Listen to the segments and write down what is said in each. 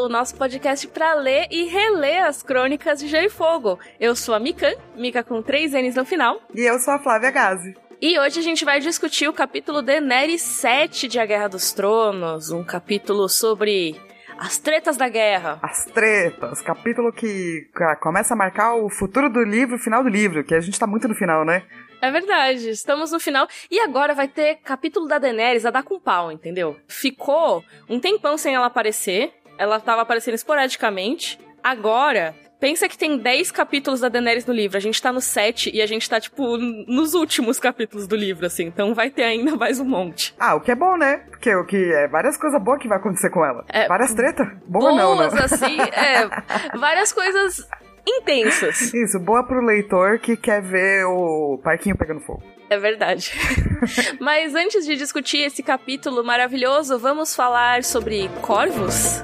Cavalo, nosso podcast para ler e reler as crônicas de Gelo e Fogo. Eu sou a Mikan, Mika com três N's no final. E eu sou a Flávia Gazi. E hoje a gente vai discutir o capítulo Daenerys 7 de A Guerra dos Tronos, um capítulo sobre as tretas da guerra. As tretas, capítulo que começa a marcar o futuro do livro, o final do livro, que a gente tá muito no final, né? É verdade, estamos no final. E agora vai ter capítulo da Daenerys a dar com pau, entendeu? Ficou um tempão sem ela aparecer. Ela tava aparecendo esporadicamente. Agora, pensa que tem 10 capítulos da Daenerys no livro. A gente tá no 7 e a gente tá, tipo, nos últimos capítulos do livro, assim. Então vai ter ainda mais um monte. Ah, o que é bom, né? Porque o que é várias coisas boas que vai acontecer com ela. É, várias tretas. Boa não, não. assim, é. Várias coisas intensas. Isso, boa pro leitor que quer ver o parquinho pegando fogo. É verdade. Mas antes de discutir esse capítulo maravilhoso, vamos falar sobre corvos?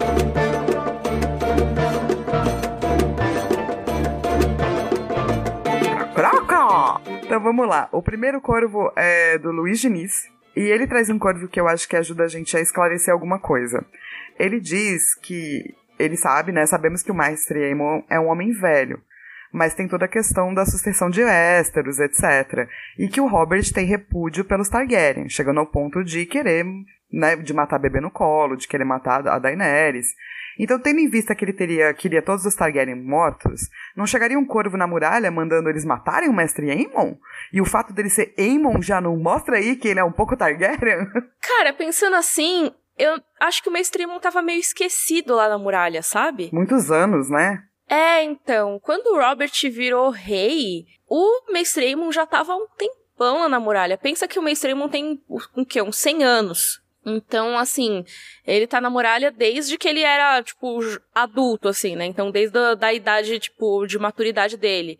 Croca! Então vamos lá. O primeiro corvo é do Luiz Diniz. E ele traz um corvo que eu acho que ajuda a gente a esclarecer alguma coisa. Ele diz que ele sabe, né? Sabemos que o Mestre Aemon é um homem velho. Mas tem toda a questão da sucessão de Westeros, etc. E que o Robert tem repúdio pelos Targaryen, chegando ao ponto de querer, né, de matar bebê no colo, de querer matar a Daenerys. Então, tendo em vista que ele teria, queria todos os Targaryen mortos, não chegaria um corvo na muralha mandando eles matarem o mestre Aemon? E o fato dele ser Aemon já não mostra aí que ele é um pouco Targaryen? Cara, pensando assim, eu acho que o mainstream tava meio esquecido lá na muralha, sabe? Muitos anos, né? É, então, quando o Robert virou rei, o mainstream já tava há um tempão lá na muralha. Pensa que o mainstream tem um quê? Uns 100 anos. Então, assim, ele tá na muralha desde que ele era, tipo, adulto, assim, né? Então, desde a da idade, tipo, de maturidade dele.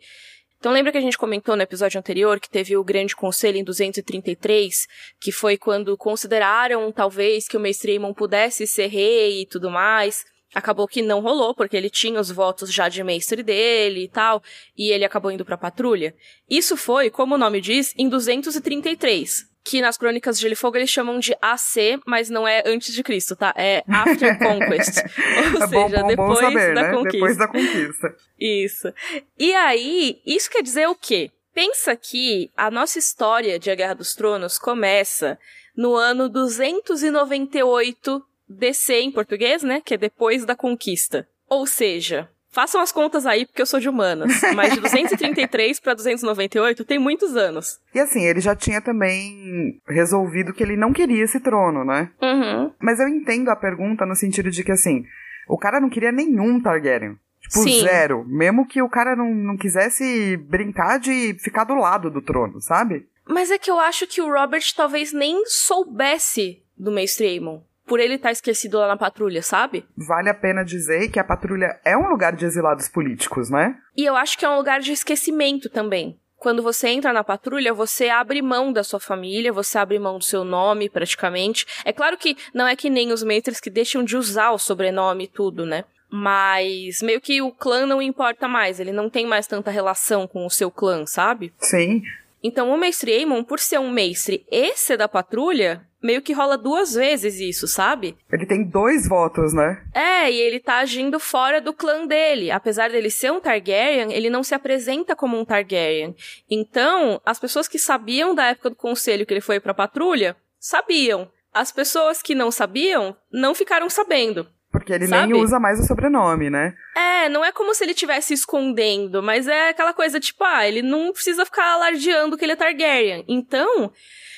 Então lembra que a gente comentou no episódio anterior que teve o grande conselho em 233, que foi quando consideraram talvez que o Mestre Aemon pudesse ser rei e tudo mais. Acabou que não rolou, porque ele tinha os votos já de mestre dele e tal, e ele acabou indo pra patrulha. Isso foi, como o nome diz, em 233 que nas crônicas de Gelo e Fogo eles chamam de AC, mas não é antes de Cristo, tá? É After Conquest. Ou é seja, bom, bom, depois bom saber, da né? conquista. Depois da conquista. Isso. E aí, isso quer dizer o quê? Pensa que a nossa história de A Guerra dos Tronos começa no ano 298 DC em português, né? Que é depois da conquista. Ou seja, Façam as contas aí, porque eu sou de humanas. Mas de 233 para 298 tem muitos anos. E assim, ele já tinha também resolvido que ele não queria esse trono, né? Uhum. Mas eu entendo a pergunta no sentido de que, assim, o cara não queria nenhum Targaryen. Tipo, Sim. zero. Mesmo que o cara não, não quisesse brincar de ficar do lado do trono, sabe? Mas é que eu acho que o Robert talvez nem soubesse do Mestre Aemon por ele estar tá esquecido lá na patrulha, sabe? Vale a pena dizer que a patrulha é um lugar de exilados políticos, né? E eu acho que é um lugar de esquecimento também. Quando você entra na patrulha, você abre mão da sua família, você abre mão do seu nome, praticamente. É claro que não é que nem os matres que deixam de usar o sobrenome e tudo, né? Mas meio que o clã não importa mais, ele não tem mais tanta relação com o seu clã, sabe? Sim. Então o mestre Aemon, por ser um mestre e ser da patrulha, meio que rola duas vezes isso, sabe? Ele tem dois votos, né? É, e ele tá agindo fora do clã dele. Apesar dele ser um Targaryen, ele não se apresenta como um Targaryen. Então, as pessoas que sabiam da época do conselho que ele foi pra patrulha, sabiam. As pessoas que não sabiam, não ficaram sabendo. Porque ele Sabe? nem usa mais o sobrenome, né? É, não é como se ele estivesse escondendo, mas é aquela coisa tipo, ah, ele não precisa ficar alardeando que ele é Targaryen. Então,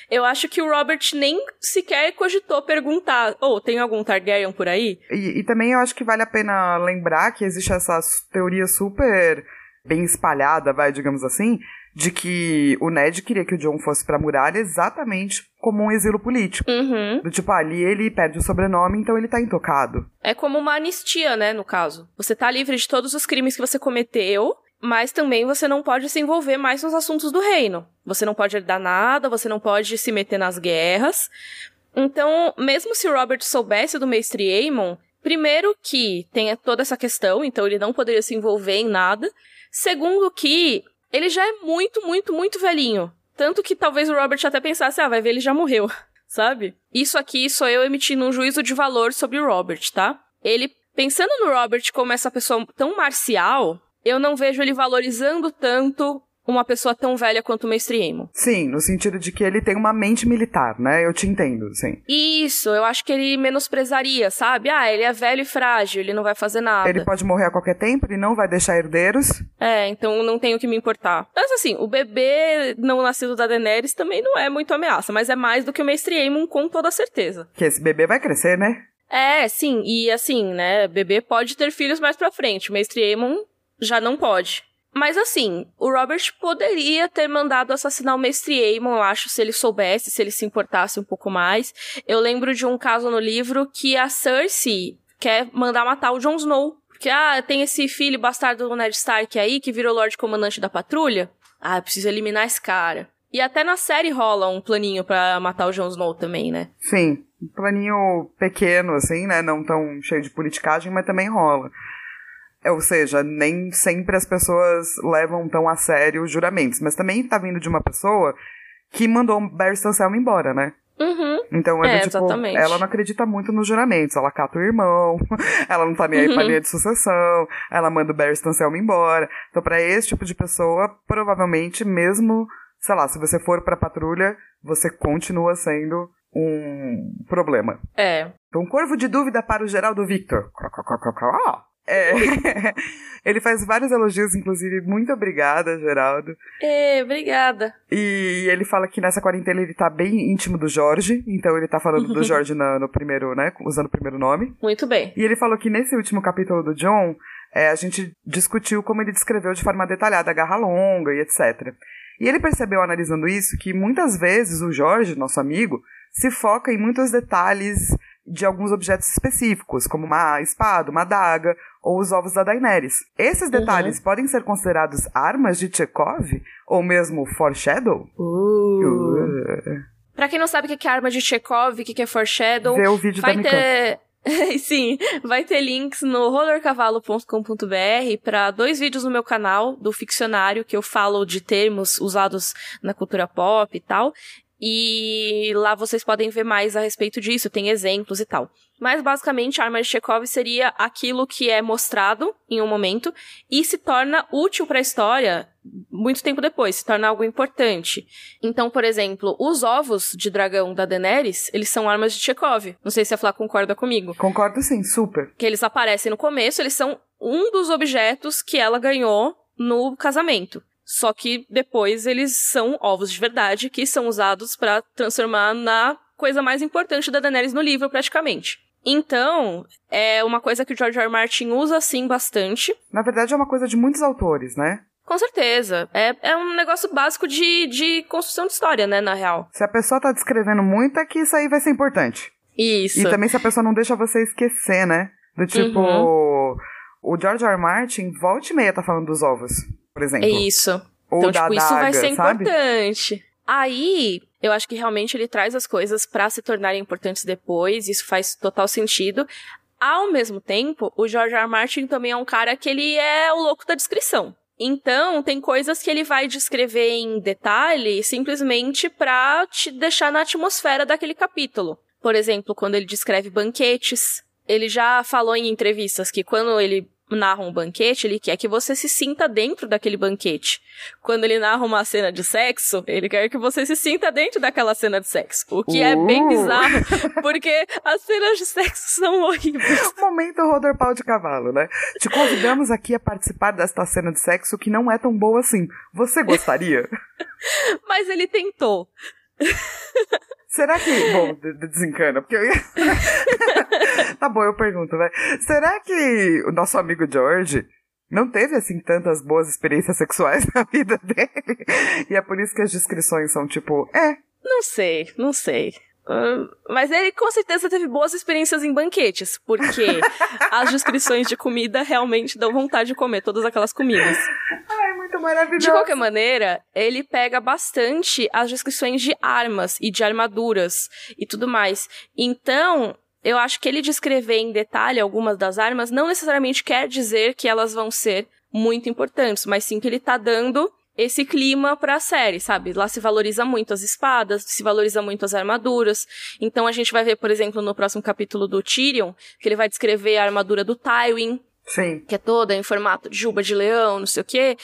eu acho que o Robert nem sequer cogitou perguntar, ou oh, tem algum Targaryen por aí? E, e também eu acho que vale a pena lembrar que existe essa teoria super bem espalhada, vai, digamos assim, de que o Ned queria que o John fosse pra muralha exatamente como um exílio político. Uhum. Do tipo, ali ele perde o sobrenome, então ele tá intocado. É como uma anistia, né, no caso. Você tá livre de todos os crimes que você cometeu, mas também você não pode se envolver mais nos assuntos do reino. Você não pode herdar nada, você não pode se meter nas guerras. Então, mesmo se Robert soubesse do mestre Aemon, primeiro que tem toda essa questão, então ele não poderia se envolver em nada. Segundo que ele já é muito, muito, muito velhinho. Tanto que talvez o Robert até pensasse, ah, vai ver, ele já morreu. sabe? Isso aqui sou eu emitindo um juízo de valor sobre o Robert, tá? Ele, pensando no Robert como essa pessoa tão marcial, eu não vejo ele valorizando tanto uma pessoa tão velha quanto o Mestre Aemon. Sim, no sentido de que ele tem uma mente militar, né? Eu te entendo, sim. Isso, eu acho que ele menosprezaria, sabe? Ah, ele é velho e frágil, ele não vai fazer nada. Ele pode morrer a qualquer tempo, ele não vai deixar herdeiros. É, então não tenho que me importar. Mas assim, o bebê não nascido da Daenerys também não é muito ameaça, mas é mais do que o Mestre Aemon com toda certeza. Que esse bebê vai crescer, né? É, sim, e assim, né, bebê pode ter filhos mais pra frente, o Mestre Aemon já não pode. Mas assim, o Robert poderia ter mandado assassinar o Mestre Aemon, eu acho, se ele soubesse, se ele se importasse um pouco mais. Eu lembro de um caso no livro que a Cersei quer mandar matar o Jon Snow. Porque, ah, tem esse filho bastardo do Ned Stark aí, que virou Lorde Comandante da Patrulha. Ah, eu preciso eliminar esse cara. E até na série rola um planinho para matar o Jon Snow também, né? Sim, um planinho pequeno, assim, né? Não tão cheio de politicagem, mas também rola. É, ou seja, nem sempre as pessoas levam tão a sério os juramentos. Mas também tá vindo de uma pessoa que mandou Barristan Selma embora, né? Uhum. Então, é, É, tipo, exatamente. ela não acredita muito nos juramentos. Ela cata o irmão, ela não tá nem aí pra Uhum. linha de sucessão, ela manda o Barristan Selma embora. Então, pra esse tipo de pessoa, provavelmente, mesmo, sei lá, se você for pra patrulha, você continua sendo um problema. É. Então, corvo de dúvida para o Geraldo Victor. É. Ele faz vários elogios, inclusive. Muito obrigada, Geraldo. É, obrigada. E ele fala que nessa quarentena ele tá bem íntimo do Jorge. Então ele tá falando do Jorge na- no primeiro, né? Usando o primeiro nome. Muito bem. E ele falou que nesse último capítulo do John, é, a gente discutiu como ele descreveu de forma detalhada a garra longa e etc. E ele percebeu, analisando isso, que muitas vezes o Jorge, nosso amigo, se foca em muitos detalhes de alguns objetos específicos, como uma espada, uma adaga ou os ovos da Daenerys. Esses detalhes podem ser considerados armas de Chekhov? Ou mesmo foreshadow? Uh. Pra quem não sabe o que é arma de Chekhov, o que é foreshadow, Vê o vídeo vai da Mikan. ter... Sim, vai ter links no rollercavalo.com.br para dois vídeos no meu canal do ficcionário que eu falo de termos usados na cultura pop e tal. E lá vocês podem ver mais a respeito disso, tem exemplos e tal. Mas basicamente a arma de Chekhov seria aquilo que é mostrado em um momento e se torna útil para a história muito tempo depois, se torna algo importante. Então, por exemplo, os ovos de dragão da Daenerys, eles são armas de Chekhov. Não sei se a Flá concorda comigo. Concordo sim, super. Que eles aparecem no começo, eles são um dos objetos que ela ganhou no casamento. Só que depois eles são ovos de verdade que são usados para transformar na coisa mais importante da Daenerys no livro, praticamente. Então, é uma coisa que o George R. R. Martin usa assim bastante. Na verdade, é uma coisa de muitos autores, né? Com certeza. É, é um negócio básico de, de construção de história, né, na real. Se a pessoa tá descrevendo muito, é que isso aí vai ser importante. Isso. E também se a pessoa não deixa você esquecer, né? Do tipo, Uhum. o George R. R. Martin, volta e meia tá falando dos ovos, por exemplo. É isso. Ou então, tipo, isso vai ser sabe? importante. Aí, eu acho que realmente ele traz as coisas pra se tornarem importantes depois, isso faz total sentido. Ao mesmo tempo, o George R. R. Martin também é um cara que ele é o louco da descrição. Então, tem coisas que ele vai descrever em detalhe simplesmente pra te deixar na atmosfera daquele capítulo. Por exemplo, quando ele descreve banquetes, ele já falou em entrevistas que quando ele narra um banquete, ele quer que você se sinta dentro daquele banquete. Quando ele narra uma cena de sexo, ele quer que você se sinta dentro daquela cena de sexo. O que é bem Uh. bizarro, porque as cenas de sexo são horríveis. Momento rodor pau de cavalo, né? Te convidamos aqui a participar desta cena de sexo que não é tão boa assim. Você gostaria? Mas ele tentou. Será que. Bom, de- de- desencana, porque eu ia. tá bom, eu pergunto, vai. Será que o nosso amigo George não teve, assim, tantas boas experiências sexuais na vida dele? E é por isso que as descrições são tipo, é, Não sei, não sei. Mas ele com certeza teve boas experiências em banquetes, porque as descrições de comida realmente dão vontade de comer todas aquelas comidas. ai, muito maravilhoso. De qualquer maneira, ele pega bastante as descrições de armas e de armaduras e tudo mais. Então, eu acho que ele descrever em detalhe algumas das armas não necessariamente quer dizer que elas vão ser muito importantes, mas sim que ele tá dando esse clima pra série, sabe? Lá se valoriza muito as espadas, se valoriza muito as armaduras. Então a gente vai ver, por exemplo, no próximo capítulo do Tyrion, que ele vai descrever a armadura do Tywin, Sim. que é toda em formato de juba de leão, não sei o quê.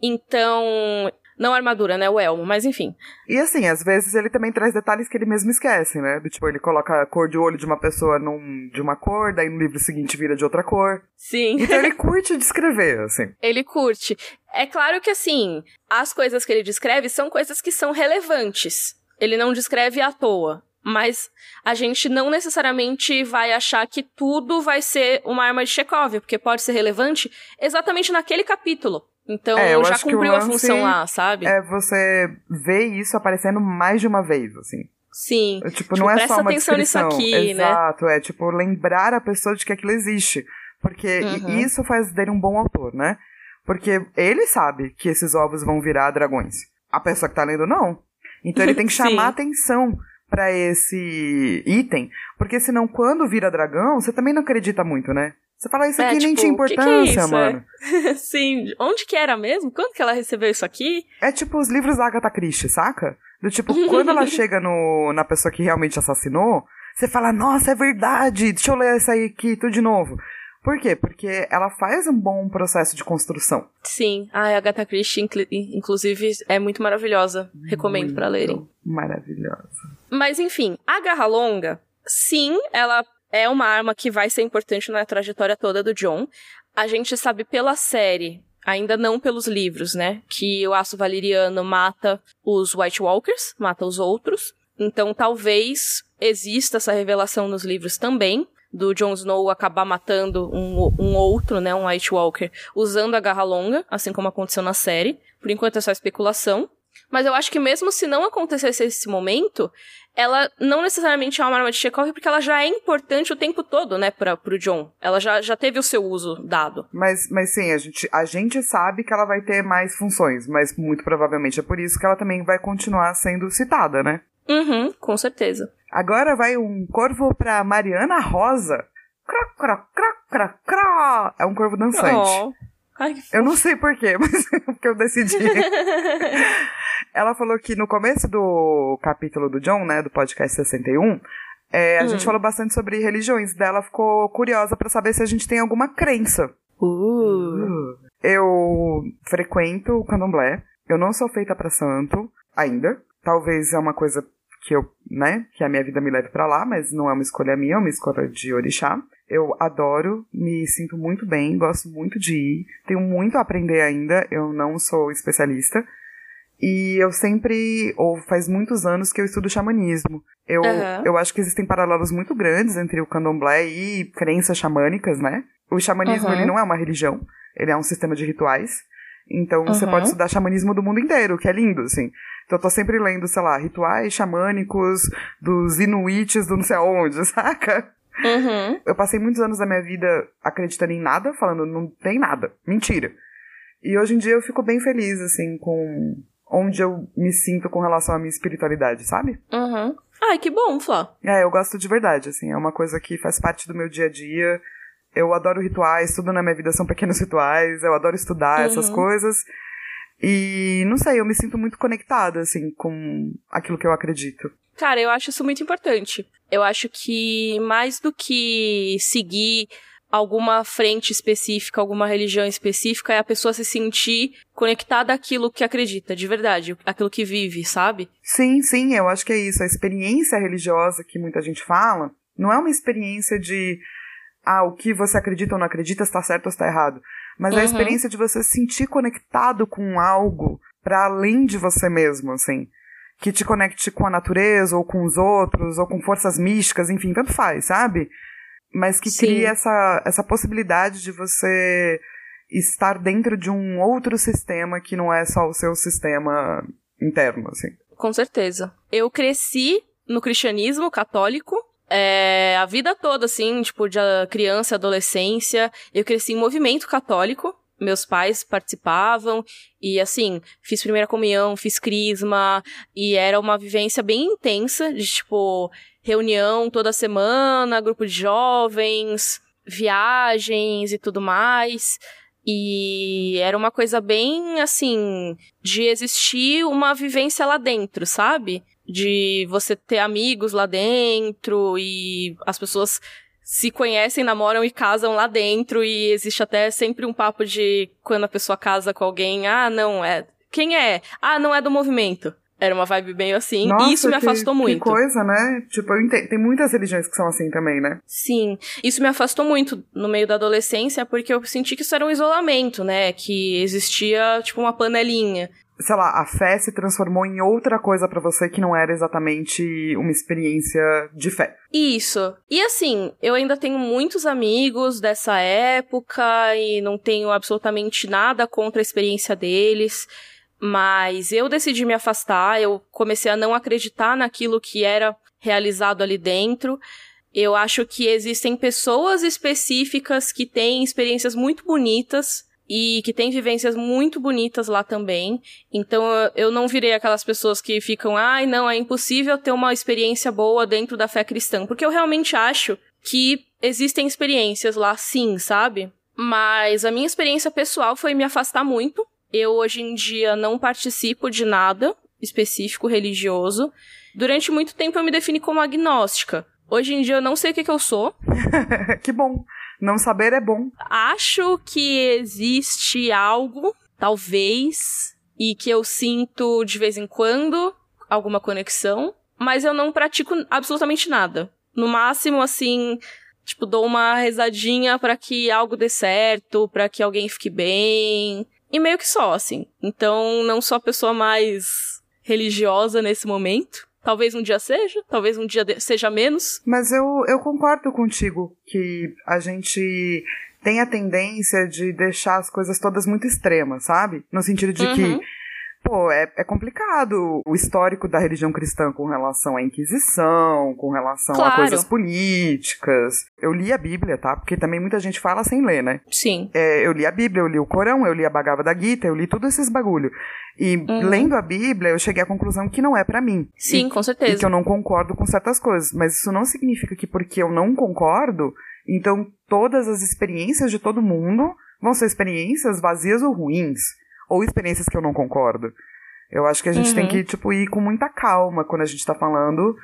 Então, não a armadura, né? O elmo, mas enfim. E assim, às vezes ele também traz detalhes que ele mesmo esquece, né? Do tipo, ele coloca a cor de olho de uma pessoa num, de uma cor, daí no livro seguinte vira de outra cor. Sim. Então ele curte descrever, assim. ele curte. É claro que, assim, as coisas que ele descreve são coisas que são relevantes. Ele não descreve à toa. Mas a gente não necessariamente vai achar que tudo vai ser uma arma de Chekhov, porque pode ser relevante exatamente naquele capítulo. Então É, eu já cumpriu a lance função lá, sabe? É você ver isso aparecendo mais de uma vez, assim. Sim. É, Tipo, Tipo, não é presta só uma atenção nisso descrição. aqui, né? Exato, é tipo lembrar a pessoa de que aquilo existe. Porque Uhum. isso faz dele um bom autor, né? Porque ele sabe que esses ovos vão virar dragões. A pessoa que tá lendo, não. Então ele tem que chamar atenção pra esse item. Porque senão, quando vira dragão, você também não acredita muito, né? Você fala, isso É, aqui nem tipo, tinha o que que é importância, isso, mano. Sim. Onde que era mesmo? Quando que ela recebeu isso aqui? É tipo os livros da Agatha Christie, saca? Do tipo, quando ela chega no, na pessoa que realmente assassinou, você fala, nossa, é verdade, deixa eu ler isso aí aqui tudo de novo. Por quê? Porque ela faz um bom processo de construção. Sim. Ai, a Agatha Christie, inclu- inclusive, é muito maravilhosa. Recomendo pra lerem. Maravilhosa. Mas enfim, a garra longa, sim, ela é uma arma que vai ser importante na trajetória toda do John. A gente sabe pela série, ainda não pelos livros, né, que o aço valeriano mata os White Walkers, mata os outros. Então talvez exista essa revelação nos livros também. Do Jon Snow acabar matando um, um outro, né, um White Walker, usando a garra longa, assim como aconteceu na série. Por enquanto é só especulação. Mas eu acho que mesmo se não acontecesse esse momento, ela não necessariamente é uma arma de Chekhov, porque ela já é importante o tempo todo, né, pra, pro John. Ela já, já teve o seu uso dado. Mas, mas sim, a gente, a gente sabe que ela vai ter mais funções, mas muito provavelmente é por isso que ela também vai continuar sendo citada, né? Uhum, com certeza. Agora vai um corvo pra Mariana Rosa. Cró, cró, cró, cró, cró. É um corvo dançante. Oh. Ai, que Eu não sei porquê, mas é porque eu decidi. Ela falou que no começo do capítulo do John, né, do podcast 61, é, a Hum. gente falou bastante sobre religiões. Dela ficou curiosa pra saber se a gente tem alguma crença. Uh. Eu frequento o candomblé. Eu não sou feita pra santo ainda. Talvez é uma coisa que eu, né, que a minha vida me leve pra lá, mas não é uma escolha minha, é uma escolha de orixá. Eu adoro, me sinto muito bem, gosto muito de ir. Tenho muito a aprender ainda, eu não sou especialista. E eu sempre, ou faz muitos anos que eu estudo xamanismo. Eu, Aham. eu acho que existem paralelos muito grandes entre o candomblé e crenças xamânicas, né? O xamanismo, Aham. ele não é uma religião, ele é um sistema de rituais. Então você Uhum. pode estudar xamanismo do mundo inteiro, que é lindo, assim. Então eu tô sempre lendo, sei lá, rituais xamânicos dos inuites do não sei aonde, saca? Uhum. Eu passei muitos anos da minha vida acreditando em nada, falando não tem nada. Mentira. E hoje em dia eu fico bem feliz, assim, com onde eu me sinto com relação à minha espiritualidade, sabe? Uhum. Ai, que bom, Flá. É, eu gosto de verdade, assim, é uma coisa que faz parte do meu dia a dia. Eu adoro rituais, tudo na minha vida são pequenos rituais, eu adoro estudar essas Uhum. coisas. E não sei, eu me sinto muito conectada, assim, com aquilo que eu acredito. Cara, eu acho isso muito importante. Eu acho que mais do que seguir alguma frente específica, alguma religião específica, é a pessoa se sentir conectada àquilo que acredita, de verdade, aquilo que vive, sabe? Sim, sim, eu acho que é isso. A experiência religiosa que muita gente fala não é uma experiência de ah, o que você acredita ou não acredita está certo ou está errado. Mas é a Uhum. experiência de você se sentir conectado com algo para além de você mesmo, assim. Que te conecte com a natureza, ou com os outros, ou com forças místicas, enfim, tanto faz, sabe? Mas que Sim. crie essa, essa possibilidade de você estar dentro de um outro sistema que não é só o seu sistema interno, assim. Com certeza. Eu cresci no cristianismo católico. é, a vida toda, assim, tipo, de criança, adolescência. Eu cresci em movimento católico. Meus pais participavam. E, assim, fiz primeira comunhão, fiz crisma. E era uma vivência bem intensa, de, tipo, reunião toda semana, grupo de jovens, viagens e tudo mais. E era uma coisa bem assim, de existir uma vivência lá dentro, sabe? De você ter amigos lá dentro e as pessoas se conhecem, namoram e casam lá dentro e existe até sempre um papo de quando a pessoa casa com alguém, ah, não, é. Quem é? Ah, não é do movimento. Era uma vibe bem assim. Nossa, e isso me afastou que, muito. Que coisa, né? Tipo, tem muitas religiões que são assim também, né? Sim. Isso me afastou muito no meio da adolescência, porque eu senti que isso era um isolamento, né? Que existia, tipo, uma panelinha sei lá, a fé se transformou em outra coisa para você que não era exatamente uma experiência de fé. Isso. E assim, eu ainda tenho muitos amigos dessa época e não tenho absolutamente nada contra a experiência deles. Mas eu decidi me afastar, eu comecei a não acreditar naquilo que era realizado ali dentro. Eu acho que existem pessoas específicas que têm experiências muito bonitas e que têm vivências muito bonitas lá também. Então eu não virei aquelas pessoas que ficam, ai, não, é impossível ter uma experiência boa dentro da fé cristã, porque eu realmente acho que existem experiências lá sim, sabe? Mas a minha experiência pessoal foi me afastar muito eu hoje em dia não participo de nada específico religioso. Durante muito tempo eu me defini como agnóstica. Hoje em dia eu não sei o que, que eu sou. que bom. Não saber é bom. Acho que existe algo, talvez, e que eu sinto de vez em quando alguma conexão, mas eu não pratico absolutamente nada. No máximo, assim, tipo, dou uma rezadinha para que algo dê certo, para que alguém fique bem. E meio que só, assim. Então, não sou a pessoa mais religiosa nesse momento. Talvez um dia seja, talvez um dia seja menos. Mas eu, eu concordo contigo que a gente tem a tendência de deixar as coisas todas muito extremas, sabe? No sentido de uhum. que pô, é, é complicado o histórico da religião cristã com relação à Inquisição, com relação claro. a coisas políticas. Eu li a Bíblia, tá? Porque também muita gente fala sem ler, né? Sim. É, eu li a Bíblia, eu li o Corão, eu li a Bhagavad Gita, eu li todos esses bagulho. E uhum. lendo a Bíblia, eu cheguei à conclusão que não é para mim. Sim, e, com certeza. E que eu não concordo com certas coisas. Mas isso não significa que porque eu não concordo, então todas as experiências de todo mundo vão ser experiências vazias ou ruins ou experiências que eu não concordo. Eu acho que a gente uhum. tem que, tipo, ir com muita calma quando a gente tá falando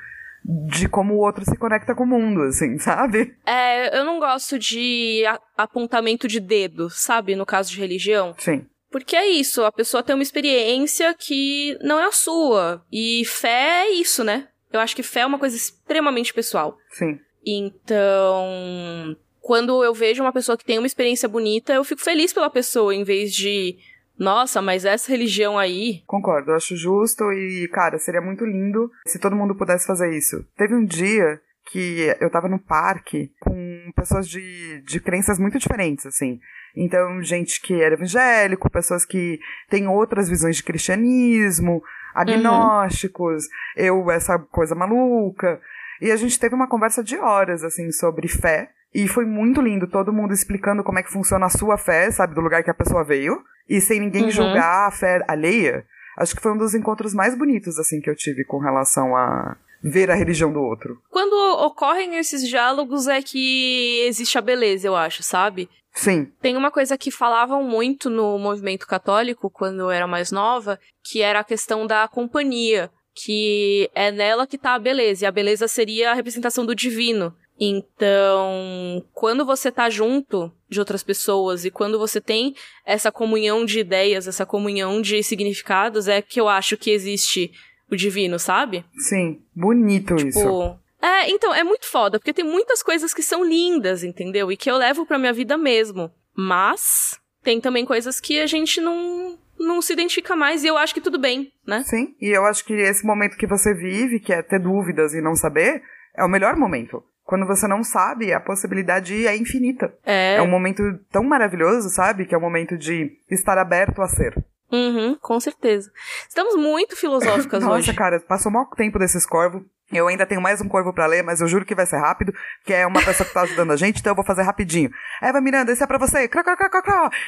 de como o outro se conecta com o mundo, assim, sabe? É, eu não gosto de apontamento de dedo, sabe? No caso de religião. Sim. Porque é isso, a pessoa tem uma experiência que não é a sua. E fé é isso, né? Eu acho que fé é uma coisa extremamente pessoal. Sim. Então, quando eu vejo uma pessoa que tem uma experiência bonita, eu fico feliz pela pessoa, em vez de nossa, mas essa religião aí. Concordo, eu acho justo e, cara, seria muito lindo se todo mundo pudesse fazer isso. Teve um dia que eu tava no parque com pessoas de, de crenças muito diferentes, assim. Então, gente que era evangélico, pessoas que têm outras visões de cristianismo, agnósticos, uhum. eu, essa coisa maluca. E a gente teve uma conversa de horas, assim, sobre fé. E foi muito lindo, todo mundo explicando como é que funciona a sua fé, sabe, do lugar que a pessoa veio, e sem ninguém uhum. julgar a fé alheia. Acho que foi um dos encontros mais bonitos, assim, que eu tive com relação a ver a religião do outro. Quando ocorrem esses diálogos é que existe a beleza, eu acho, sabe? Sim. Tem uma coisa que falavam muito no movimento católico, quando eu era mais nova, que era a questão da companhia, que é nela que tá a beleza, e a beleza seria a representação do divino. Então, quando você tá junto de outras pessoas e quando você tem essa comunhão de ideias, essa comunhão de significados, é que eu acho que existe o divino, sabe? Sim, bonito tipo, isso. É, então, é muito foda, porque tem muitas coisas que são lindas, entendeu? E que eu levo pra minha vida mesmo. Mas tem também coisas que a gente não não se identifica mais e eu acho que tudo bem, né? Sim, e eu acho que esse momento que você vive, que é ter dúvidas e não saber, é o melhor momento. Quando você não sabe, a possibilidade é infinita. É. É um momento tão maravilhoso, sabe? Que é o um momento de estar aberto a ser. Uhum, com certeza. Estamos muito filosóficas Nossa, hoje. Nossa, cara, passou mal tempo desses corvos. Eu ainda tenho mais um corvo para ler, mas eu juro que vai ser rápido, que é uma pessoa que tá ajudando a gente, então eu vou fazer rapidinho. Eva Miranda, esse é pra você.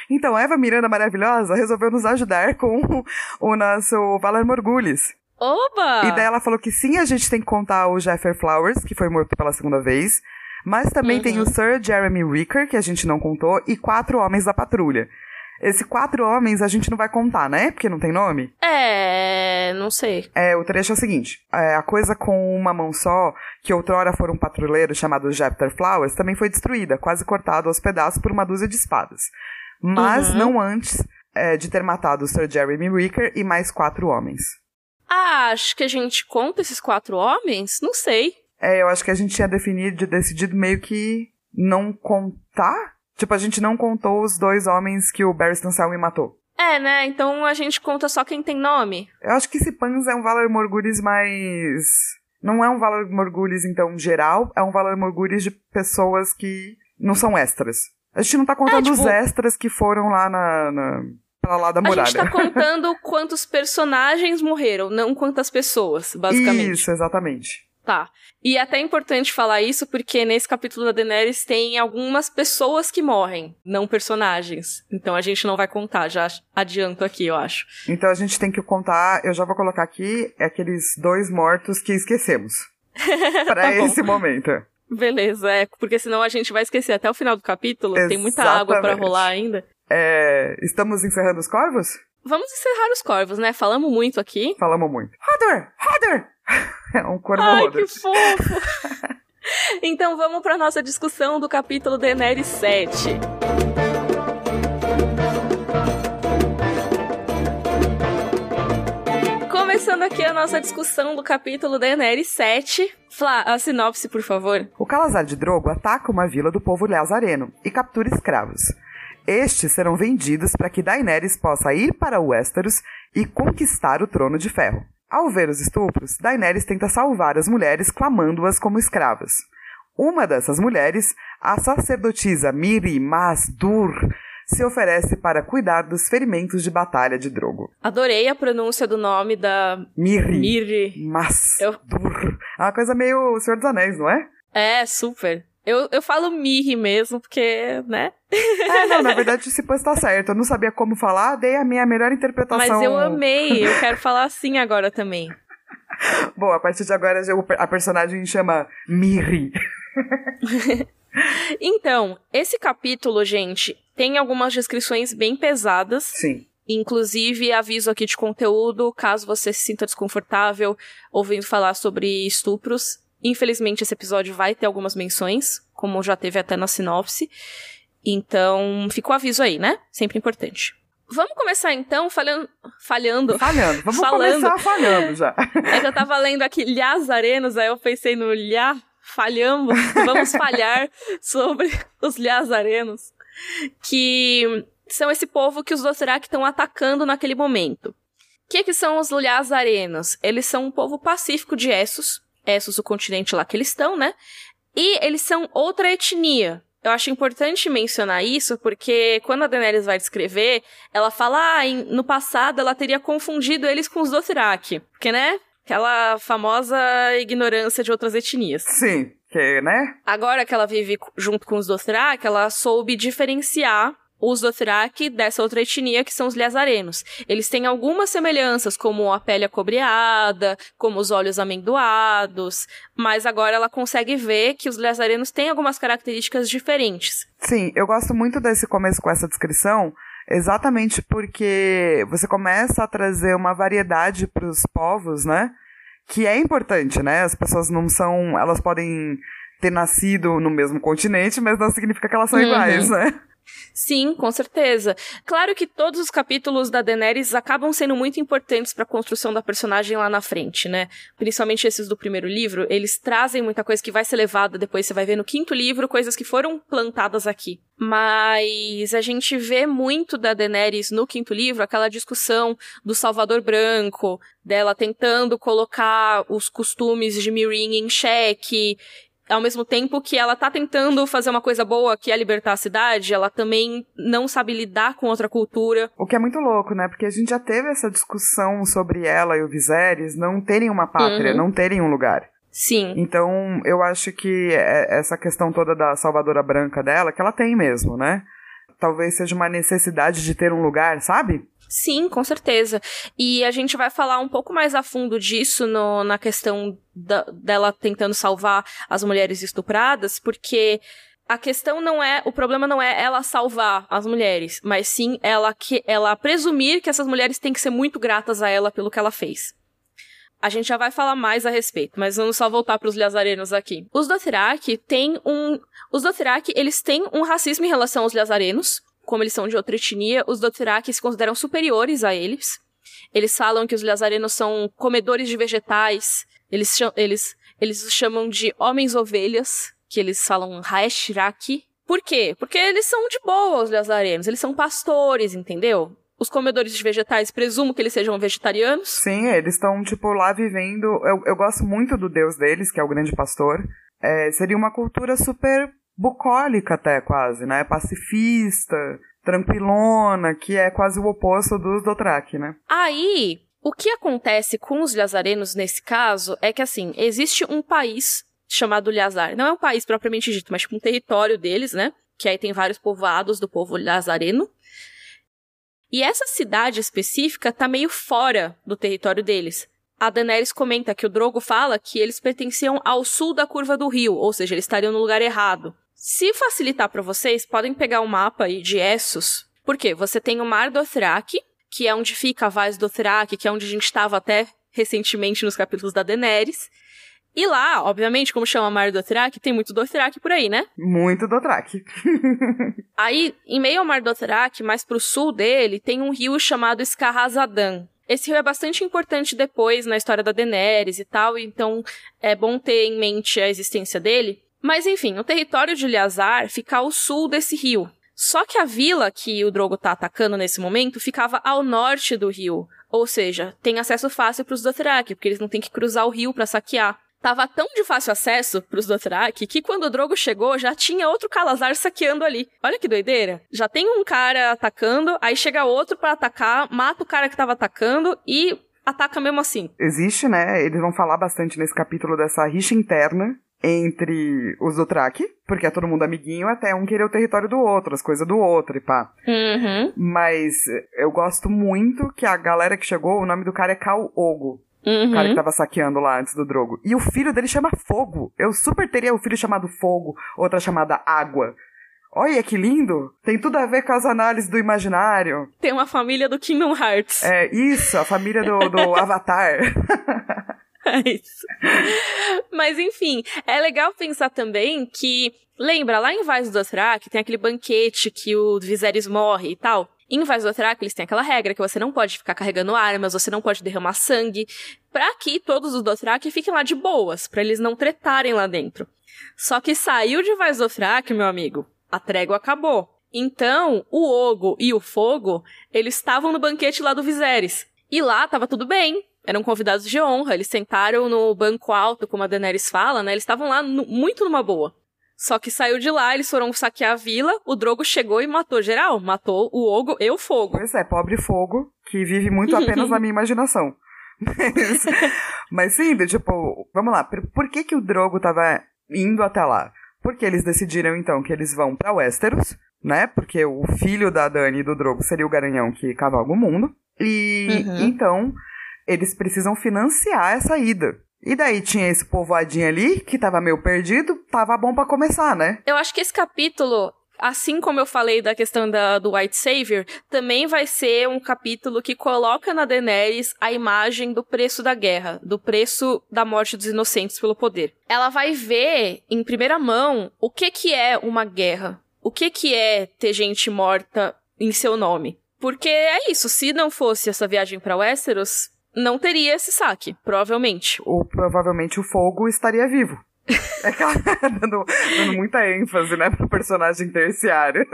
Então, Eva Miranda maravilhosa resolveu nos ajudar com o nosso Valer Morgulhos. Oba! E daí ela falou que sim, a gente tem que contar o Jeffrey Flowers, que foi morto pela segunda vez. Mas também uhum. tem o Sir Jeremy Ricker, que a gente não contou, e quatro homens da patrulha. Esse quatro homens a gente não vai contar, né? Porque não tem nome. É, não sei. É, o trecho é o seguinte: é, a coisa com uma mão só, que outrora for um patrulheiro chamado Jepter Flowers, também foi destruída, quase cortado aos pedaços por uma dúzia de espadas. Mas Uhum. não antes é, de ter matado o Sir Jeremy Wicker e mais quatro homens. Ah, acho que a gente conta esses quatro homens? Não sei. É, eu acho que a gente tinha definido, decidido meio que não contar. Tipo, a gente não contou os dois homens que o Barristan Selmy matou. É, né? Então a gente conta só quem tem nome. Eu acho que esse Pans é um Valor Morgulis mais. Não é um Valor Morgulis, então, geral, é um Valor Morgulis de pessoas que não são extras. A gente não tá contando tipo- os extras que foram lá na. na pra lá da A muralha. gente tá contando quantos personagens morreram, não quantas pessoas, basicamente. Isso, exatamente. Tá. E é até importante falar isso porque nesse capítulo da Daenerys tem algumas pessoas que morrem, não personagens. Então a gente não vai contar, já adianto aqui, eu acho. Então a gente tem que contar, eu já vou colocar aqui, é aqueles dois mortos que esquecemos. pra Tá esse momento. Beleza, é, porque senão a gente vai esquecer até o final do capítulo, tem muita água pra Exatamente. rolar ainda. É, estamos encerrando os corvos? Vamos encerrar os corvos, né? Falamos muito aqui. Falamos muito. Hodor! Hodor! É um corvo Ai, Hodor. que fofo! então vamos pra nossa discussão do capítulo Daenerys 7. Começando aqui a nossa discussão do capítulo Daenerys 7. Flá, a sinopse, por favor. O Calazar de Drogo ataca uma vila do povo lazareno e captura escravos. Estes serão vendidos para que Daenerys possa ir para Westeros e conquistar o trono de ferro. Ao ver os estupros, Daenerys tenta salvar as mulheres clamando-as como escravas. Uma dessas mulheres, a sacerdotisa Miri Mas-Dur, se oferece para cuidar dos ferimentos de batalha de Drogo. Adorei a pronúncia do nome da Miri. Miri. Mas-Dur. Eu- É uma coisa meio Senhor dos Anéis, não é? É, super. Eu, eu falo Miri mesmo, porque, né? É, não, na verdade esse posto tá certo. Eu não sabia como falar, dei a minha melhor interpretação. Mas eu amei, eu quero falar assim agora também. Bom, a partir de agora a personagem chama Miri. Então, esse capítulo, gente, tem algumas descrições bem pesadas. Sim. Inclusive, aviso aqui de conteúdo, caso você se sinta desconfortável ouvindo falar sobre estupros. Infelizmente, esse episódio vai ter algumas menções, como já teve até na sinopse. Então, fica o aviso aí, né? Sempre importante. Vamos começar então falando. Falhando. Falhando. Vamos Falando. começar falhando já. É que eu tava lendo aqui Lhas Arenos, aí eu pensei no Lhá, falhamos, vamos falhar sobre os Lhas Arenos, que são esse povo que os Dothraki estão atacando naquele momento. O que, que são os Lhas Arenos? Eles são um povo pacífico de Essos, Essos, o continente lá que eles estão, né? E eles são outra etnia. Eu acho importante mencionar isso porque quando a Daenerys vai descrever, ela fala, ah, em- no passado ela teria confundido eles com os Dothraki. Porque, né? Aquela famosa ignorância de outras etnias. Sim, que, né? Agora que ela vive junto com os Dothraki, ela soube diferenciar os Dothraki dessa outra etnia que são os Lhazarenos. Eles têm algumas semelhanças, como a pele acobreada, como os olhos amendoados, mas agora ela consegue ver que os Lhazarenos têm algumas características diferentes. Sim, eu gosto muito desse começo com essa descrição, exatamente porque você começa a trazer uma variedade para os povos, né? Que é importante, né? As pessoas não são. Elas podem ter nascido no mesmo continente, mas não significa que elas são Uhum. iguais, né? Sim, com certeza. Claro que todos os capítulos da Daenerys acabam sendo muito importantes para a construção da personagem lá na frente, né? Principalmente esses do primeiro livro, eles trazem muita coisa que vai ser levada depois, você vai ver no quinto livro, coisas que foram plantadas aqui. Mas a gente vê muito da Daenerys no quinto livro, aquela discussão do Salvador Branco, dela tentando colocar os costumes de Meereen em xeque, ao mesmo tempo que ela tá tentando fazer uma coisa boa, que é libertar a cidade, ela também não sabe lidar com outra cultura. O que é muito louco, né? Porque a gente já teve essa discussão sobre ela e o Viserys não terem uma pátria, Uhum. não terem um lugar. Sim, Então, eu acho que é- essa questão toda da salvadora branca dela, que ela tem mesmo, né? Talvez seja uma necessidade de ter um lugar, sabe? Sim, com certeza. E a gente vai falar um pouco mais a fundo disso no- na questão da- dela tentando salvar as mulheres estupradas, porque a questão não é, o problema não é ela salvar as mulheres, mas sim ela que ela presumir que essas mulheres têm que ser muito gratas a ela pelo que ela fez. A gente já vai falar mais a respeito, mas vamos só voltar para os Lazarenos aqui. Os Dothraki têm um, os Dothraki, eles têm um racismo em relação aos Lazarenos, como eles são de outra etnia, os Dothraki se consideram superiores a eles. Eles falam que os Lazarenos são comedores de vegetais, eles, eles, eles os chamam de homens ovelhas, que eles falam Haeshraki. Por quê? Porque eles são de boa, os lazarenos. Eles são pastores, entendeu? Os comedores de vegetais, presumo que eles sejam vegetarianos. Sim, eles estão, tipo, lá vivendo. Eu, eu gosto muito do deus deles, que é o grande pastor. É, seria uma cultura super bucólica, até quase, né? Pacifista, tranquilona, que é quase o oposto dos Dothraki, né? Aí, o que acontece com os Lazarenos nesse caso é que, assim, existe um país chamado Lhazar. Não é um país propriamente dito, mas tipo um território deles, né? Que aí tem vários povoados do povo lazareno. E essa cidade específica tá meio fora do território deles. A Daenerys comenta que o Drogo fala que eles pertenciam ao sul da curva do rio, ou seja, eles estariam no lugar errado. Se facilitar para vocês, podem pegar o um mapa aí de Essos. Por quê? Você tem o Mar Dothraki, que é onde fica a Vaz Dothraki, que é onde a gente estava até recentemente nos capítulos da Daenerys. E lá, obviamente, como chama Mar Dothraki, tem muito Dothraki por aí, né? Muito Dothraki. aí, em meio ao Mar Dothraki, mais pro sul dele, tem um rio chamado Scarrazadan. Esse rio é bastante importante depois na história da Daenerys e tal, então é bom ter em mente a existência dele. Mas enfim, o território de Liazar fica ao sul desse rio. Só que a vila que o Drogo tá atacando nesse momento ficava ao norte do rio, ou seja, tem acesso fácil para os Dothraki, porque eles não têm que cruzar o rio para saquear. Tava tão de fácil acesso pros Dothraki que quando o Drogo chegou já tinha outro Calazar saqueando ali. Olha que doideira. Já tem um cara atacando, aí chega outro para atacar, mata o cara que tava atacando e ataca mesmo assim. Existe, né? Eles vão falar bastante nesse capítulo dessa rixa interna entre os Dothraki, porque é todo mundo amiguinho, até um querer o território do outro, as coisas do outro e pá. Uhum. Mas eu gosto muito que a galera que chegou, o nome do cara é Cal Ogo. Uhum. O cara que tava saqueando lá antes do Drogo. E o filho dele chama Fogo. Eu super teria o filho chamado Fogo, outra chamada Água. Olha que lindo! Tem tudo a ver com as análises do imaginário. Tem uma família do Kingdom Hearts. É, isso, a família do, do Avatar. isso. Mas enfim, é legal pensar também que. Lembra, lá em Vaz do Dothraki tem aquele banquete que o Viserys morre e tal. Em Vasotrack, eles têm aquela regra que você não pode ficar carregando armas, você não pode derramar sangue, para que todos os Dothraki fiquem lá de boas, para eles não tretarem lá dentro. Só que saiu de Vasotrack, meu amigo, a trégua acabou. Então, o Ogo e o Fogo, eles estavam no banquete lá do Viserys. E lá tava tudo bem, eram convidados de honra, eles sentaram no banco alto, como a Daenerys fala, né? Eles estavam lá no, muito numa boa. Só que saiu de lá, eles foram saquear a vila, o Drogo chegou e matou geral. Matou o Ogo e o Fogo. Pois é, pobre Fogo, que vive muito apenas na minha imaginação. Mas, mas sim, tipo, vamos lá. Por que que o Drogo tava indo até lá? Porque eles decidiram, então, que eles vão para Westeros, né? Porque o filho da Dani e do Drogo seria o garanhão que cavalga o mundo. E, uhum. então, eles precisam financiar essa ida. E daí tinha esse povoadinho ali, que tava meio perdido, tava bom para começar, né? Eu acho que esse capítulo, assim como eu falei da questão da, do White Savior, também vai ser um capítulo que coloca na Daenerys a imagem do preço da guerra, do preço da morte dos inocentes pelo poder. Ela vai ver em primeira mão o que que é uma guerra, o que que é ter gente morta em seu nome. Porque é isso, se não fosse essa viagem para Westeros, não teria esse saque, provavelmente. Ou provavelmente o fogo estaria vivo. É dando, dando, muita ênfase, né, pro personagem terciário.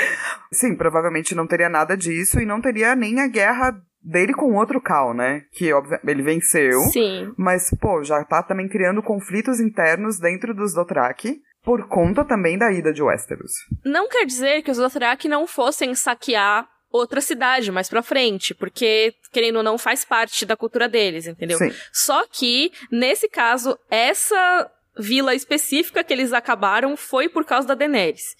Sim, provavelmente não teria nada disso e não teria nem a guerra dele com outro Cal, né? Que ele venceu. Sim. Mas, pô, já tá também criando conflitos internos dentro dos Dothraki. Por conta também da ida de Westeros. Não quer dizer que os Dothraki não fossem saquear outra cidade mais pra frente, porque, querendo ou não, faz parte da cultura deles, entendeu? Sim. Só que, nesse caso, essa vila específica que eles acabaram foi por causa da Daenerys.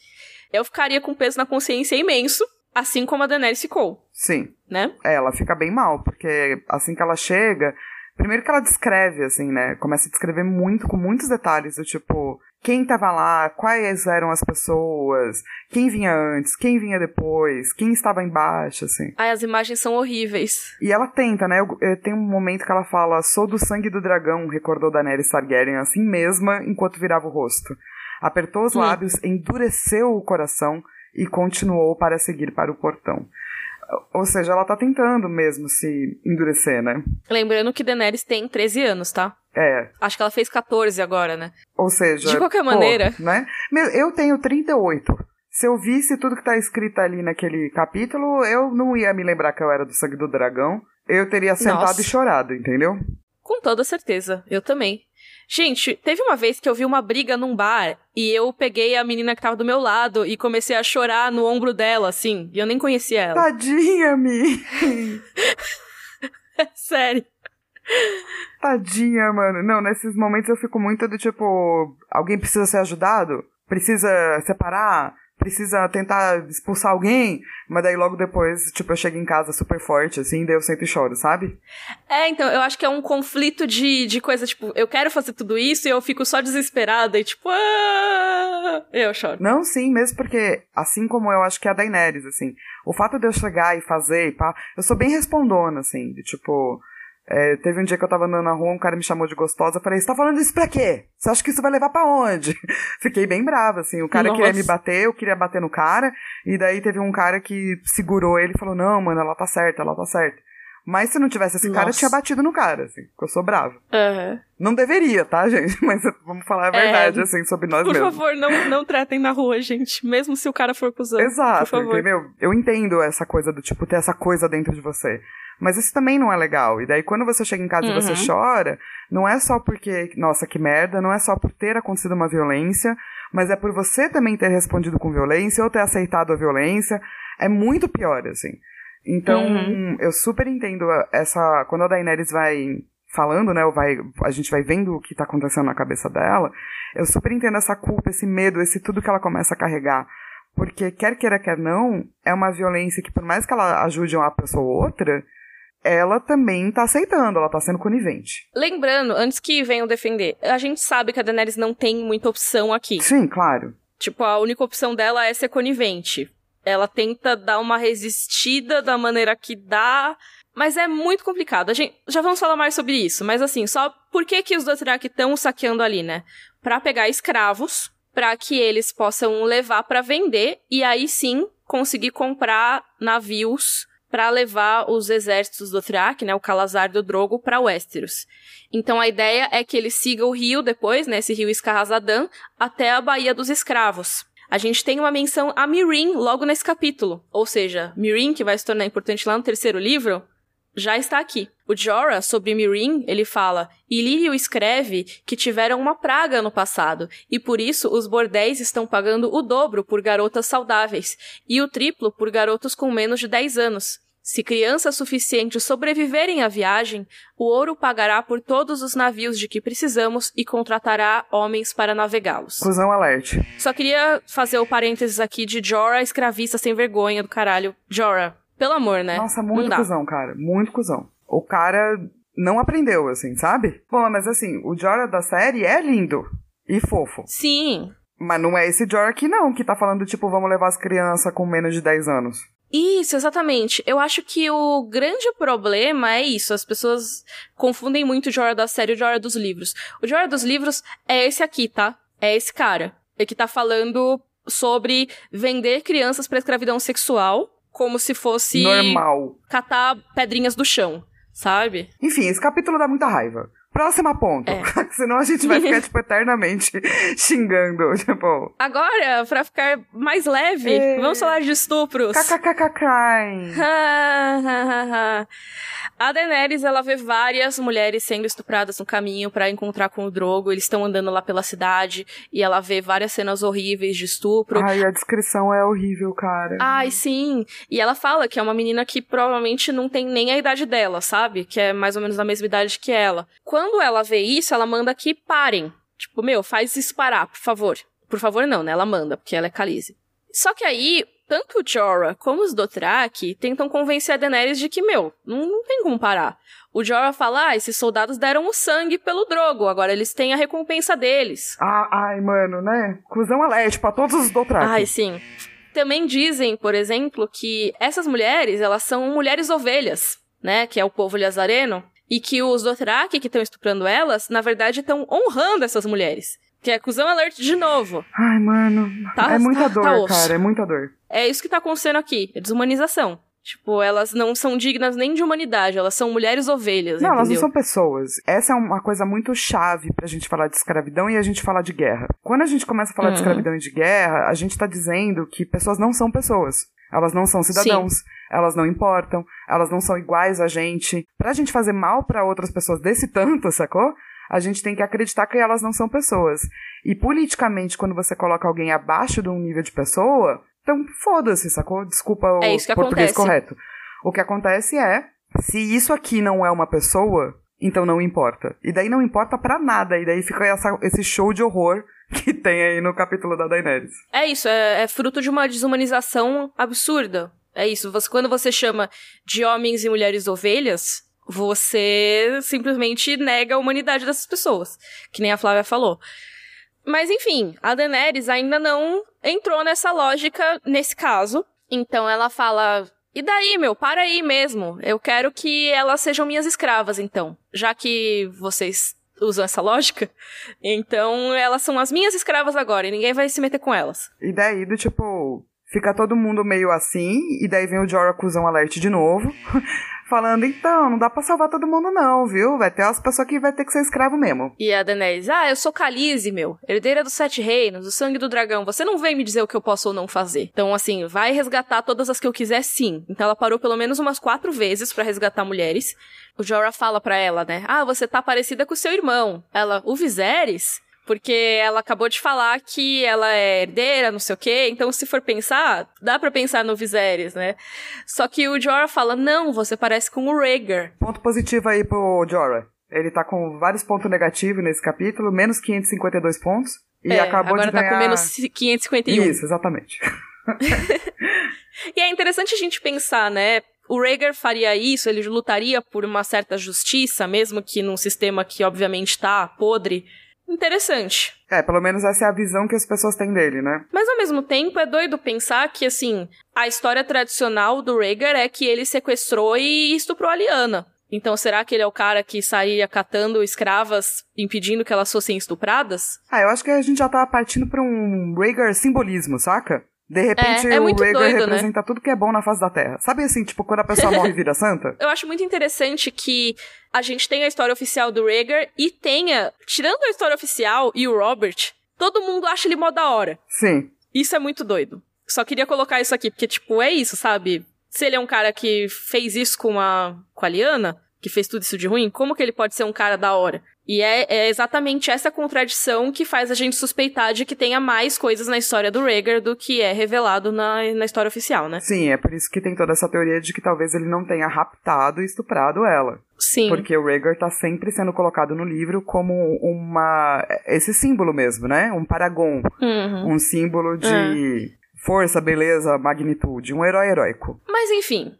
Eu ficaria com peso na consciência imenso, assim como a Daenerys ficou. Sim. Né? É, ela fica bem mal, porque assim que ela chega, Primeiro que ela descreve, assim, né? Começa a descrever muito, com muitos detalhes, do tipo, quem tava lá, quais eram as pessoas, quem vinha antes, quem vinha depois, quem estava embaixo, assim. Ai, as imagens são horríveis. E ela tenta, né? Eu, eu, tem um momento que ela fala: Sou do sangue do dragão, recordou Daenerys Targaryen assim mesma, enquanto virava o rosto. Apertou os hum. lábios, endureceu o coração e continuou para seguir para o portão. Ou seja, ela tá tentando mesmo se endurecer, né? Lembrando que Daenerys tem 13 anos, tá? É. Acho que ela fez 14 agora, né? Ou seja. De qualquer maneira. Pô, né? Eu tenho 38. Se eu visse tudo que tá escrito ali naquele capítulo, eu não ia me lembrar que eu era do sangue do dragão. Eu teria sentado Nossa. e chorado, entendeu? Com toda certeza. Eu também. Gente, teve uma vez que eu vi uma briga num bar e eu peguei a menina que tava do meu lado e comecei a chorar no ombro dela, assim, e eu nem conhecia ela. Tadinha, Mi! Sério. Tadinha, mano. Não, nesses momentos eu fico muito do tipo, alguém precisa ser ajudado? Precisa separar? precisa tentar expulsar alguém, mas daí logo depois, tipo, eu chego em casa super forte, assim, daí eu sento e choro, sabe? É, então, eu acho que é um conflito de, de coisa, tipo, eu quero fazer tudo isso e eu fico só desesperada e tipo, ah! eu choro. Não, sim, mesmo porque, assim como eu acho que é a Daenerys, assim, o fato de eu chegar e fazer e pá, eu sou bem respondona, assim, de tipo, é, teve um dia que eu tava andando na rua, um cara me chamou de gostosa. Eu falei, você tá falando isso pra quê? Você acha que isso vai levar para onde? Fiquei bem brava, assim. O cara Nossa. queria me bater, eu queria bater no cara. E daí teve um cara que segurou ele e falou, não, mano, ela tá certa, ela tá certa. Mas se não tivesse esse Nossa. cara, eu tinha batido no cara, assim. Porque eu sou brava. Uhum. Não deveria, tá, gente? Mas vamos falar a verdade, é, assim, sobre nós por mesmos. Por favor, não, não tratem na rua, gente. Mesmo se o cara for cuzão. Exato, por favor. entendeu? Eu entendo essa coisa do tipo, ter essa coisa dentro de você. Mas isso também não é legal. E daí, quando você chega em casa uhum. e você uhum. chora, não é só porque, nossa, que merda, não é só por ter acontecido uma violência, mas é por você também ter respondido com violência ou ter aceitado a violência. É muito pior, assim. Então, uhum. eu super entendo essa. Quando a Daenerys vai falando, né? Vai, a gente vai vendo o que tá acontecendo na cabeça dela. Eu super entendo essa culpa, esse medo, esse tudo que ela começa a carregar. Porque, quer queira, quer não, é uma violência que, por mais que ela ajude uma pessoa ou outra, ela também tá aceitando, ela tá sendo conivente. Lembrando, antes que venham defender, a gente sabe que a Daenerys não tem muita opção aqui. Sim, claro. Tipo, a única opção dela é ser conivente. Ela tenta dar uma resistida da maneira que dá, mas é muito complicado. A gente já vamos falar mais sobre isso, mas assim, só por que que os Dothraki estão saqueando ali, né? Para pegar escravos, para que eles possam levar para vender e aí sim conseguir comprar navios para levar os exércitos do né, o Calazar do Drogo, para Westeros. Então a ideia é que ele siga o rio depois, né, esse rio Escarrazadan, até a Baía dos Escravos. A gente tem uma menção a Mirin logo nesse capítulo, ou seja, Mirin, que vai se tornar importante lá no terceiro livro, já está aqui. O Jorah, sobre Mirin, ele fala: Ilírio escreve que tiveram uma praga no passado, e por isso os bordéis estão pagando o dobro por garotas saudáveis, e o triplo por garotos com menos de 10 anos. Se crianças suficientes sobreviverem à viagem, o ouro pagará por todos os navios de que precisamos e contratará homens para navegá-los. Cusão alerte. Só queria fazer o parênteses aqui de Jorah, escravista sem vergonha do caralho. Jorah, pelo amor, né? Nossa, muito cuzão, cara. Muito cuzão. O cara não aprendeu, assim, sabe? Bom, mas assim, o Jorah da série é lindo e fofo. Sim. Mas não é esse Jorah aqui, não, que tá falando, tipo, vamos levar as crianças com menos de 10 anos. Isso, exatamente. Eu acho que o grande problema é isso. As pessoas confundem muito o Jorah da série e o Jorah dos livros. O Jorah dos livros é esse aqui, tá? É esse cara. É que tá falando sobre vender crianças para escravidão sexual como se fosse normal catar pedrinhas do chão, sabe? Enfim, esse capítulo dá muita raiva. Próxima ponto. É. Senão a gente vai ficar, tipo, eternamente xingando, tipo... Agora, pra ficar mais leve, é... vamos falar de estupros. KKKK. a Daenerys, ela vê várias mulheres sendo estupradas no caminho para encontrar com o Drogo. Eles estão andando lá pela cidade e ela vê várias cenas horríveis de estupro. Ai, a descrição é horrível, cara. Ai, sim. E ela fala que é uma menina que provavelmente não tem nem a idade dela, sabe? Que é mais ou menos a mesma idade que ela. Quando quando ela vê isso, ela manda que parem. Tipo, meu, faz isso parar, por favor. Por favor, não, né? Ela manda, porque ela é Khaleesi. Só que aí, tanto o Jorah como os Dothraki tentam convencer a Daenerys de que, meu, não, não tem como parar. O Jorah fala, ah, esses soldados deram o sangue pelo Drogo, agora eles têm a recompensa deles. Ah, ai, mano, né? Cusão alérgico pra todos os Dothraki. Ai, sim. Também dizem, por exemplo, que essas mulheres, elas são mulheres ovelhas, né? Que é o povo lhazareno. E que os Dothraki que estão estuprando elas, na verdade, estão honrando essas mulheres. Que é acusão alert de novo. Ai, mano. Tá, é muita tá, dor, tá cara. É muita dor. É isso que tá acontecendo aqui. É desumanização. Tipo, elas não são dignas nem de humanidade, elas são mulheres ovelhas. Não, entendeu? elas não são pessoas. Essa é uma coisa muito chave pra gente falar de escravidão e a gente falar de guerra. Quando a gente começa a falar uhum. de escravidão e de guerra, a gente tá dizendo que pessoas não são pessoas. Elas não são cidadãos, Sim. elas não importam, elas não são iguais a gente. Pra gente fazer mal para outras pessoas desse tanto, sacou? a gente tem que acreditar que elas não são pessoas. E politicamente, quando você coloca alguém abaixo de um nível de pessoa, então foda-se, sacou? Desculpa o é português acontece. correto. O que acontece é, se isso aqui não é uma pessoa, então não importa. E daí não importa para nada. E daí fica essa, esse show de horror que tem aí no capítulo da Daenerys. É isso, é, é fruto de uma desumanização absurda. É isso. Você, quando você chama de homens e mulheres ovelhas, você simplesmente nega a humanidade dessas pessoas, que nem a Flávia falou. Mas enfim, a Daenerys ainda não entrou nessa lógica nesse caso. Então ela fala: "E daí, meu, para aí mesmo. Eu quero que elas sejam minhas escravas, então. Já que vocês usam essa lógica, então elas são as minhas escravas agora e ninguém vai se meter com elas." E daí do tipo, fica todo mundo meio assim, e daí vem o Jorah acusão alert de novo. falando, então, não dá pra salvar todo mundo não, viu? Vai ter umas pessoas que vai ter que ser escravo mesmo. E a Daenerys, ah, eu sou Khaleesi, meu, herdeira dos Sete Reinos, do Sangue do Dragão, você não vem me dizer o que eu posso ou não fazer. Então, assim, vai resgatar todas as que eu quiser, sim. Então ela parou pelo menos umas quatro vezes para resgatar mulheres. O Jorah fala pra ela, né, ah, você tá parecida com seu irmão. Ela, o Viserys? Porque ela acabou de falar que ela é herdeira, não sei o quê. Então, se for pensar, dá para pensar no Viserys, né? Só que o Jorah fala, não, você parece com o Rhaegar. Ponto positivo aí pro Jorah. Ele tá com vários pontos negativos nesse capítulo, menos 552 pontos. E é, acabou agora de ganhar... tá com menos 551. Isso, exatamente. e é interessante a gente pensar, né? O Rhaegar faria isso, ele lutaria por uma certa justiça, mesmo que num sistema que obviamente tá podre interessante. É, pelo menos essa é a visão que as pessoas têm dele, né? Mas ao mesmo tempo é doido pensar que, assim, a história tradicional do Rhaegar é que ele sequestrou e estuprou a Lyanna. Então, será que ele é o cara que saía catando escravas, impedindo que elas fossem estupradas? Ah, eu acho que a gente já tá partindo pra um Rhaegar simbolismo, saca? De repente, é, é o Rhaegar doido, né? representa né? tudo que é bom na face da Terra. Sabe assim, tipo, quando a pessoa morre e vira santa? Eu acho muito interessante que a gente tenha a história oficial do Rhaegar e tenha, tirando a história oficial e o Robert, todo mundo acha ele mó da hora. Sim. Isso é muito doido. Só queria colocar isso aqui, porque, tipo, é isso, sabe? Se ele é um cara que fez isso com a, com a Liana, que fez tudo isso de ruim, como que ele pode ser um cara da hora? E é, é, exatamente essa contradição que faz a gente suspeitar de que tenha mais coisas na história do Rhaegar do que é revelado na, na história oficial, né? Sim, é por isso que tem toda essa teoria de que talvez ele não tenha raptado e estuprado ela. Sim. Porque o Rhaegar tá sempre sendo colocado no livro como uma... esse símbolo mesmo, né? Um paragon. Uhum. Um símbolo de... É. Força, beleza, magnitude, um herói heróico. Mas enfim,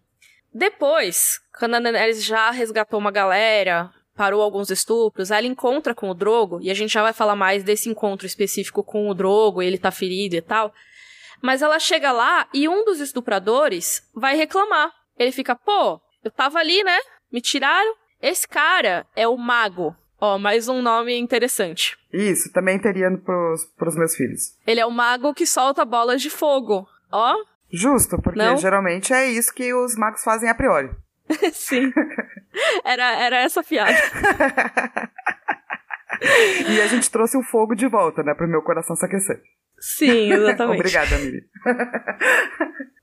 depois, quando a Daenerys já resgatou uma galera, parou alguns estupros, ela encontra com o Drogo, e a gente já vai falar mais desse encontro específico com o Drogo, ele tá ferido e tal. Mas ela chega lá e um dos estupradores vai reclamar. Ele fica, pô, eu tava ali, né? Me tiraram. Esse cara é o Mago. Ó, mais um nome interessante. Isso, também teria pros, pros meus filhos. Ele é o mago que solta bolas de fogo. Ó. Justo, porque Não? geralmente é isso que os magos fazem a priori. Sim. Era, era essa piada. e a gente trouxe o fogo de volta, né? Pro meu coração se aquecer. Sim, exatamente. Obrigada, Miri.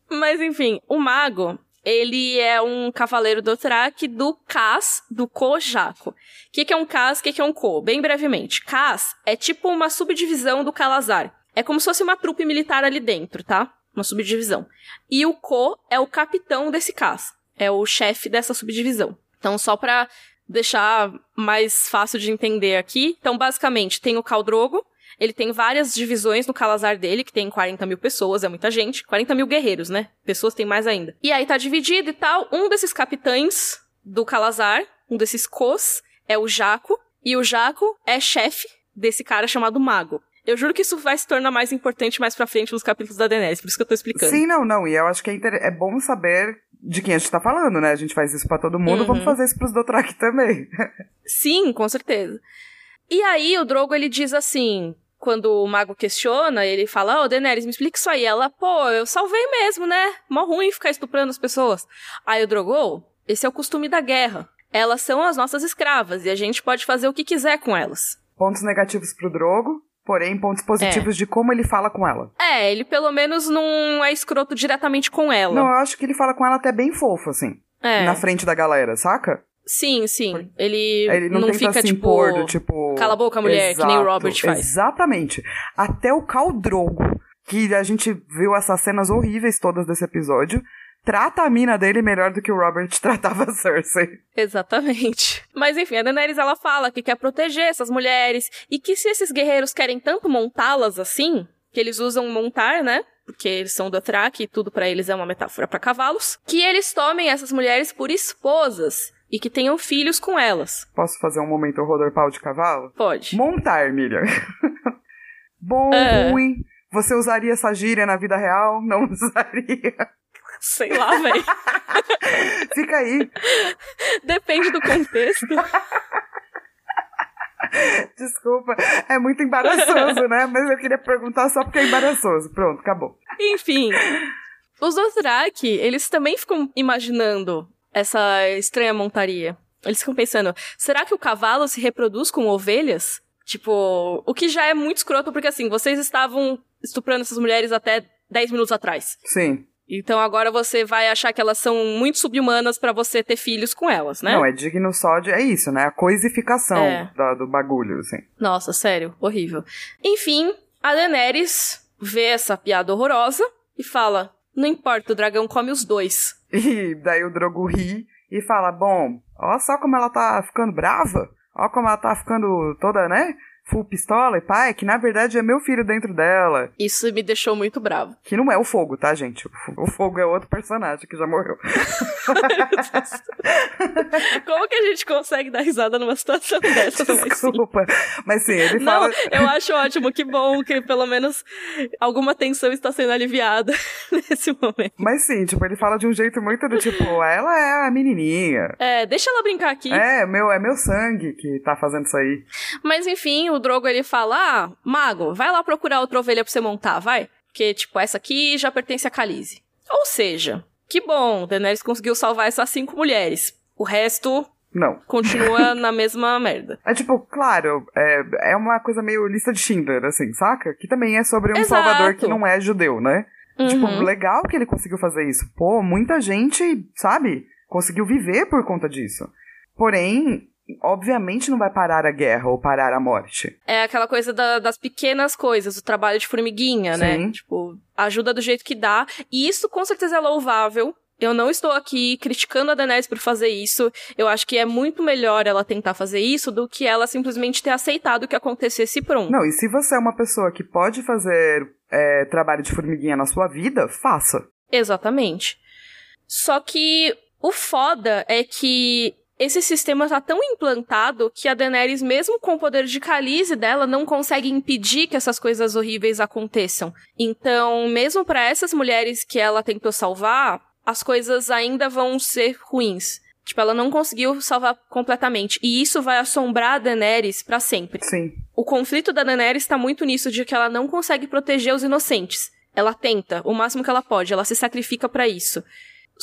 Mas enfim, o mago, ele é um cavaleiro do Track do Cas do Kojako. O que, que é um Cas, o que, que é um Ko? Bem brevemente. Cas é tipo uma subdivisão do Calazar. É como se fosse uma trupe militar ali dentro, tá? Uma subdivisão. E o Ko é o capitão desse Cas é o chefe dessa subdivisão. Então, só para deixar mais fácil de entender aqui, então basicamente tem o Caldrogo, Ele tem várias divisões no Calazar dele, que tem 40 mil pessoas, é muita gente. 40 mil guerreiros, né? Pessoas tem mais ainda. E aí tá dividido e tal. Um desses capitães do Calazar, um desses Cos, é o Jaco. E o Jaco é chefe desse cara chamado Mago. Eu juro que isso vai se tornar mais importante mais pra frente nos capítulos da Daenerys, por isso que eu tô explicando. Sim, não, não. E eu acho que é, inter... é bom saber de quem a gente tá falando, né? A gente faz isso para todo mundo, uhum. vamos fazer isso pros Dothraki também. Sim, com certeza. E aí o Drogo ele diz assim, quando o mago questiona, ele fala: Ô, oh, Daenerys, me explica isso aí. Ela, pô, eu salvei mesmo, né? Mó ruim ficar estuprando as pessoas. Aí o Drogo, esse é o costume da guerra. Elas são as nossas escravas e a gente pode fazer o que quiser com elas. Pontos negativos pro Drogo, porém pontos positivos é. de como ele fala com ela. É, ele pelo menos não é escroto diretamente com ela. Não, eu acho que ele fala com ela até bem fofo, assim. É. Na frente da galera, saca? Sim, sim. Ele, ele não, não fica, tipo, impor, do, tipo... Cala a boca, mulher, Exato, que nem o Robert faz. Exatamente. Até o Caldrogo, que a gente viu essas cenas horríveis todas desse episódio, trata a mina dele melhor do que o Robert tratava a Cersei. Exatamente. Mas enfim, a Daenerys ela fala que quer proteger essas mulheres e que se esses guerreiros querem tanto montá-las assim, que eles usam montar, né? Porque eles são do Thrak e tudo para eles é uma metáfora para cavalos, que eles tomem essas mulheres por esposas e que tenham filhos com elas. Posso fazer um momento rodor pau de cavalo? Pode. Montar, Miriam. Bom, uh... ruim. Você usaria essa gíria na vida real? Não usaria. Sei lá, velho. Fica aí. Depende do contexto. Desculpa, é muito embaraçoso, né? Mas eu queria perguntar só porque é embaraçoso. Pronto, acabou. Enfim, os Dothraki, eles também ficam imaginando essa estranha montaria. Eles ficam pensando, será que o cavalo se reproduz com ovelhas? Tipo, o que já é muito escroto, porque assim, vocês estavam estuprando essas mulheres até 10 minutos atrás. Sim. Então agora você vai achar que elas são muito subhumanas para você ter filhos com elas, né? Não, é digno só de. É isso, né? A coisificação é. da, do bagulho, assim. Nossa, sério, horrível. Enfim, a Daenerys vê essa piada horrorosa e fala: Não importa, o dragão come os dois. E daí o Drogo ri e fala: Bom, ó só como ela tá ficando brava. Ó como ela tá ficando toda, né? Full pistola e pai, que na verdade é meu filho dentro dela. Isso me deixou muito bravo. Que não é o fogo, tá, gente? O fogo é outro personagem que já morreu. Como que a gente consegue dar risada numa situação dessa? Desculpa. Mas sim, ele não, fala. Eu acho ótimo, que bom que pelo menos alguma tensão está sendo aliviada nesse momento. Mas sim, tipo, ele fala de um jeito muito do tipo, ela é a menininha. É, deixa ela brincar aqui. É, meu, é meu sangue que tá fazendo isso aí. Mas enfim, o Drogo ele fala: Ah, mago, vai lá procurar outra ovelha pra você montar, vai. Porque, tipo, essa aqui já pertence a Khaleesi. Ou seja, que bom, Daenerys conseguiu salvar essas cinco mulheres. O resto. Não. Continua na mesma merda. É tipo, claro, é, é uma coisa meio lista de Schindler, assim, saca? Que também é sobre um Exato. salvador que não é judeu, né? Tipo, uhum. Tipo, legal que ele conseguiu fazer isso. Pô, muita gente, sabe, conseguiu viver por conta disso. Porém, obviamente não vai parar a guerra ou parar a morte. É aquela coisa da, das pequenas coisas, o trabalho de formiguinha, né? Sim. né? Tipo, ajuda do jeito que dá. E isso com certeza é louvável. Eu não estou aqui criticando a Daenerys por fazer isso. Eu acho que é muito melhor ela tentar fazer isso do que ela simplesmente ter aceitado que acontecesse pronto. Não, e se você é uma pessoa que pode fazer é, trabalho de formiguinha na sua vida, faça. Exatamente. Só que o foda é que esse sistema tá tão implantado que a Daenerys, mesmo com o poder de Khaleesi dela, não consegue impedir que essas coisas horríveis aconteçam. Então, mesmo para essas mulheres que ela tentou salvar, as coisas ainda vão ser ruins. Tipo, ela não conseguiu salvar completamente. E isso vai assombrar a Daenerys para sempre. Sim. O conflito da Daenerys tá muito nisso de que ela não consegue proteger os inocentes. Ela tenta o máximo que ela pode, ela se sacrifica para isso.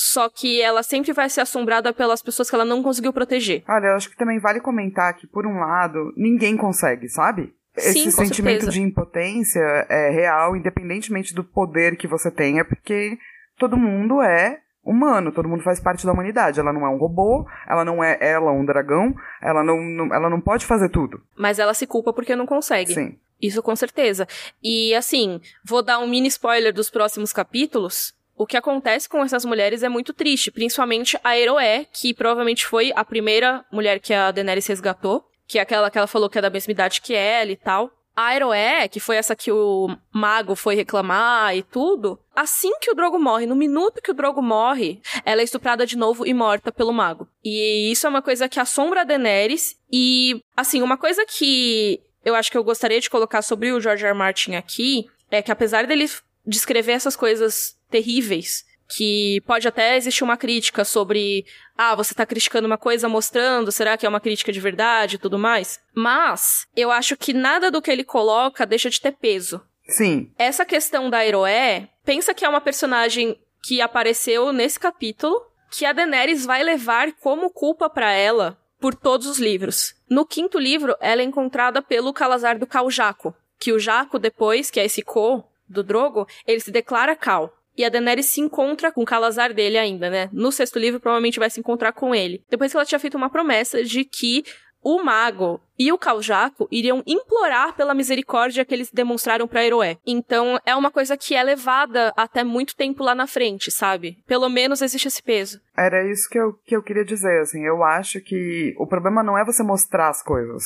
Só que ela sempre vai ser assombrada pelas pessoas que ela não conseguiu proteger. Olha, eu acho que também vale comentar que, por um lado, ninguém consegue, sabe? Sim, Esse sentimento certeza. de impotência é real, independentemente do poder que você tenha, porque todo mundo é humano, todo mundo faz parte da humanidade. Ela não é um robô, ela não é ela um dragão, ela não, não, ela não pode fazer tudo. Mas ela se culpa porque não consegue. Sim. Isso com certeza. E assim, vou dar um mini spoiler dos próximos capítulos o que acontece com essas mulheres é muito triste, principalmente a Eroé, que provavelmente foi a primeira mulher que a Daenerys resgatou, que é aquela que ela falou que é da mesma idade que ela e tal. A Aeroé, que foi essa que o mago foi reclamar e tudo, assim que o Drogo morre, no minuto que o Drogo morre, ela é estuprada de novo e morta pelo mago. E isso é uma coisa que assombra a Daenerys. E, assim, uma coisa que eu acho que eu gostaria de colocar sobre o George R. R. Martin aqui é que apesar dele descrever essas coisas terríveis, que pode até existir uma crítica sobre, ah, você tá criticando uma coisa mostrando, será que é uma crítica de verdade e tudo mais? Mas eu acho que nada do que ele coloca deixa de ter peso. Sim. Essa questão da Heroé, pensa que é uma personagem que apareceu nesse capítulo, que a Daenerys vai levar como culpa para ela por todos os livros. No quinto livro, ela é encontrada pelo Calazar do Cal Jaco, que o Jaco depois, que é esse Co do Drogo, ele se declara Cal. E a Daenerys se encontra com o Calazar dele ainda, né? No sexto livro, provavelmente vai se encontrar com ele. Depois que ela tinha feito uma promessa de que o mago e o Caljaco iriam implorar pela misericórdia que eles demonstraram para Heroé. Então é uma coisa que é levada até muito tempo lá na frente, sabe? Pelo menos existe esse peso. Era isso que eu, que eu queria dizer, assim. Eu acho que o problema não é você mostrar as coisas.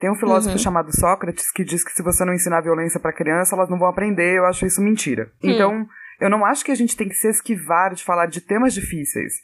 Tem um filósofo uhum. chamado Sócrates que diz que se você não ensinar violência para criança, elas não vão aprender. Eu acho isso mentira. Hum. Então eu não acho que a gente tem que se esquivar de falar de temas difíceis.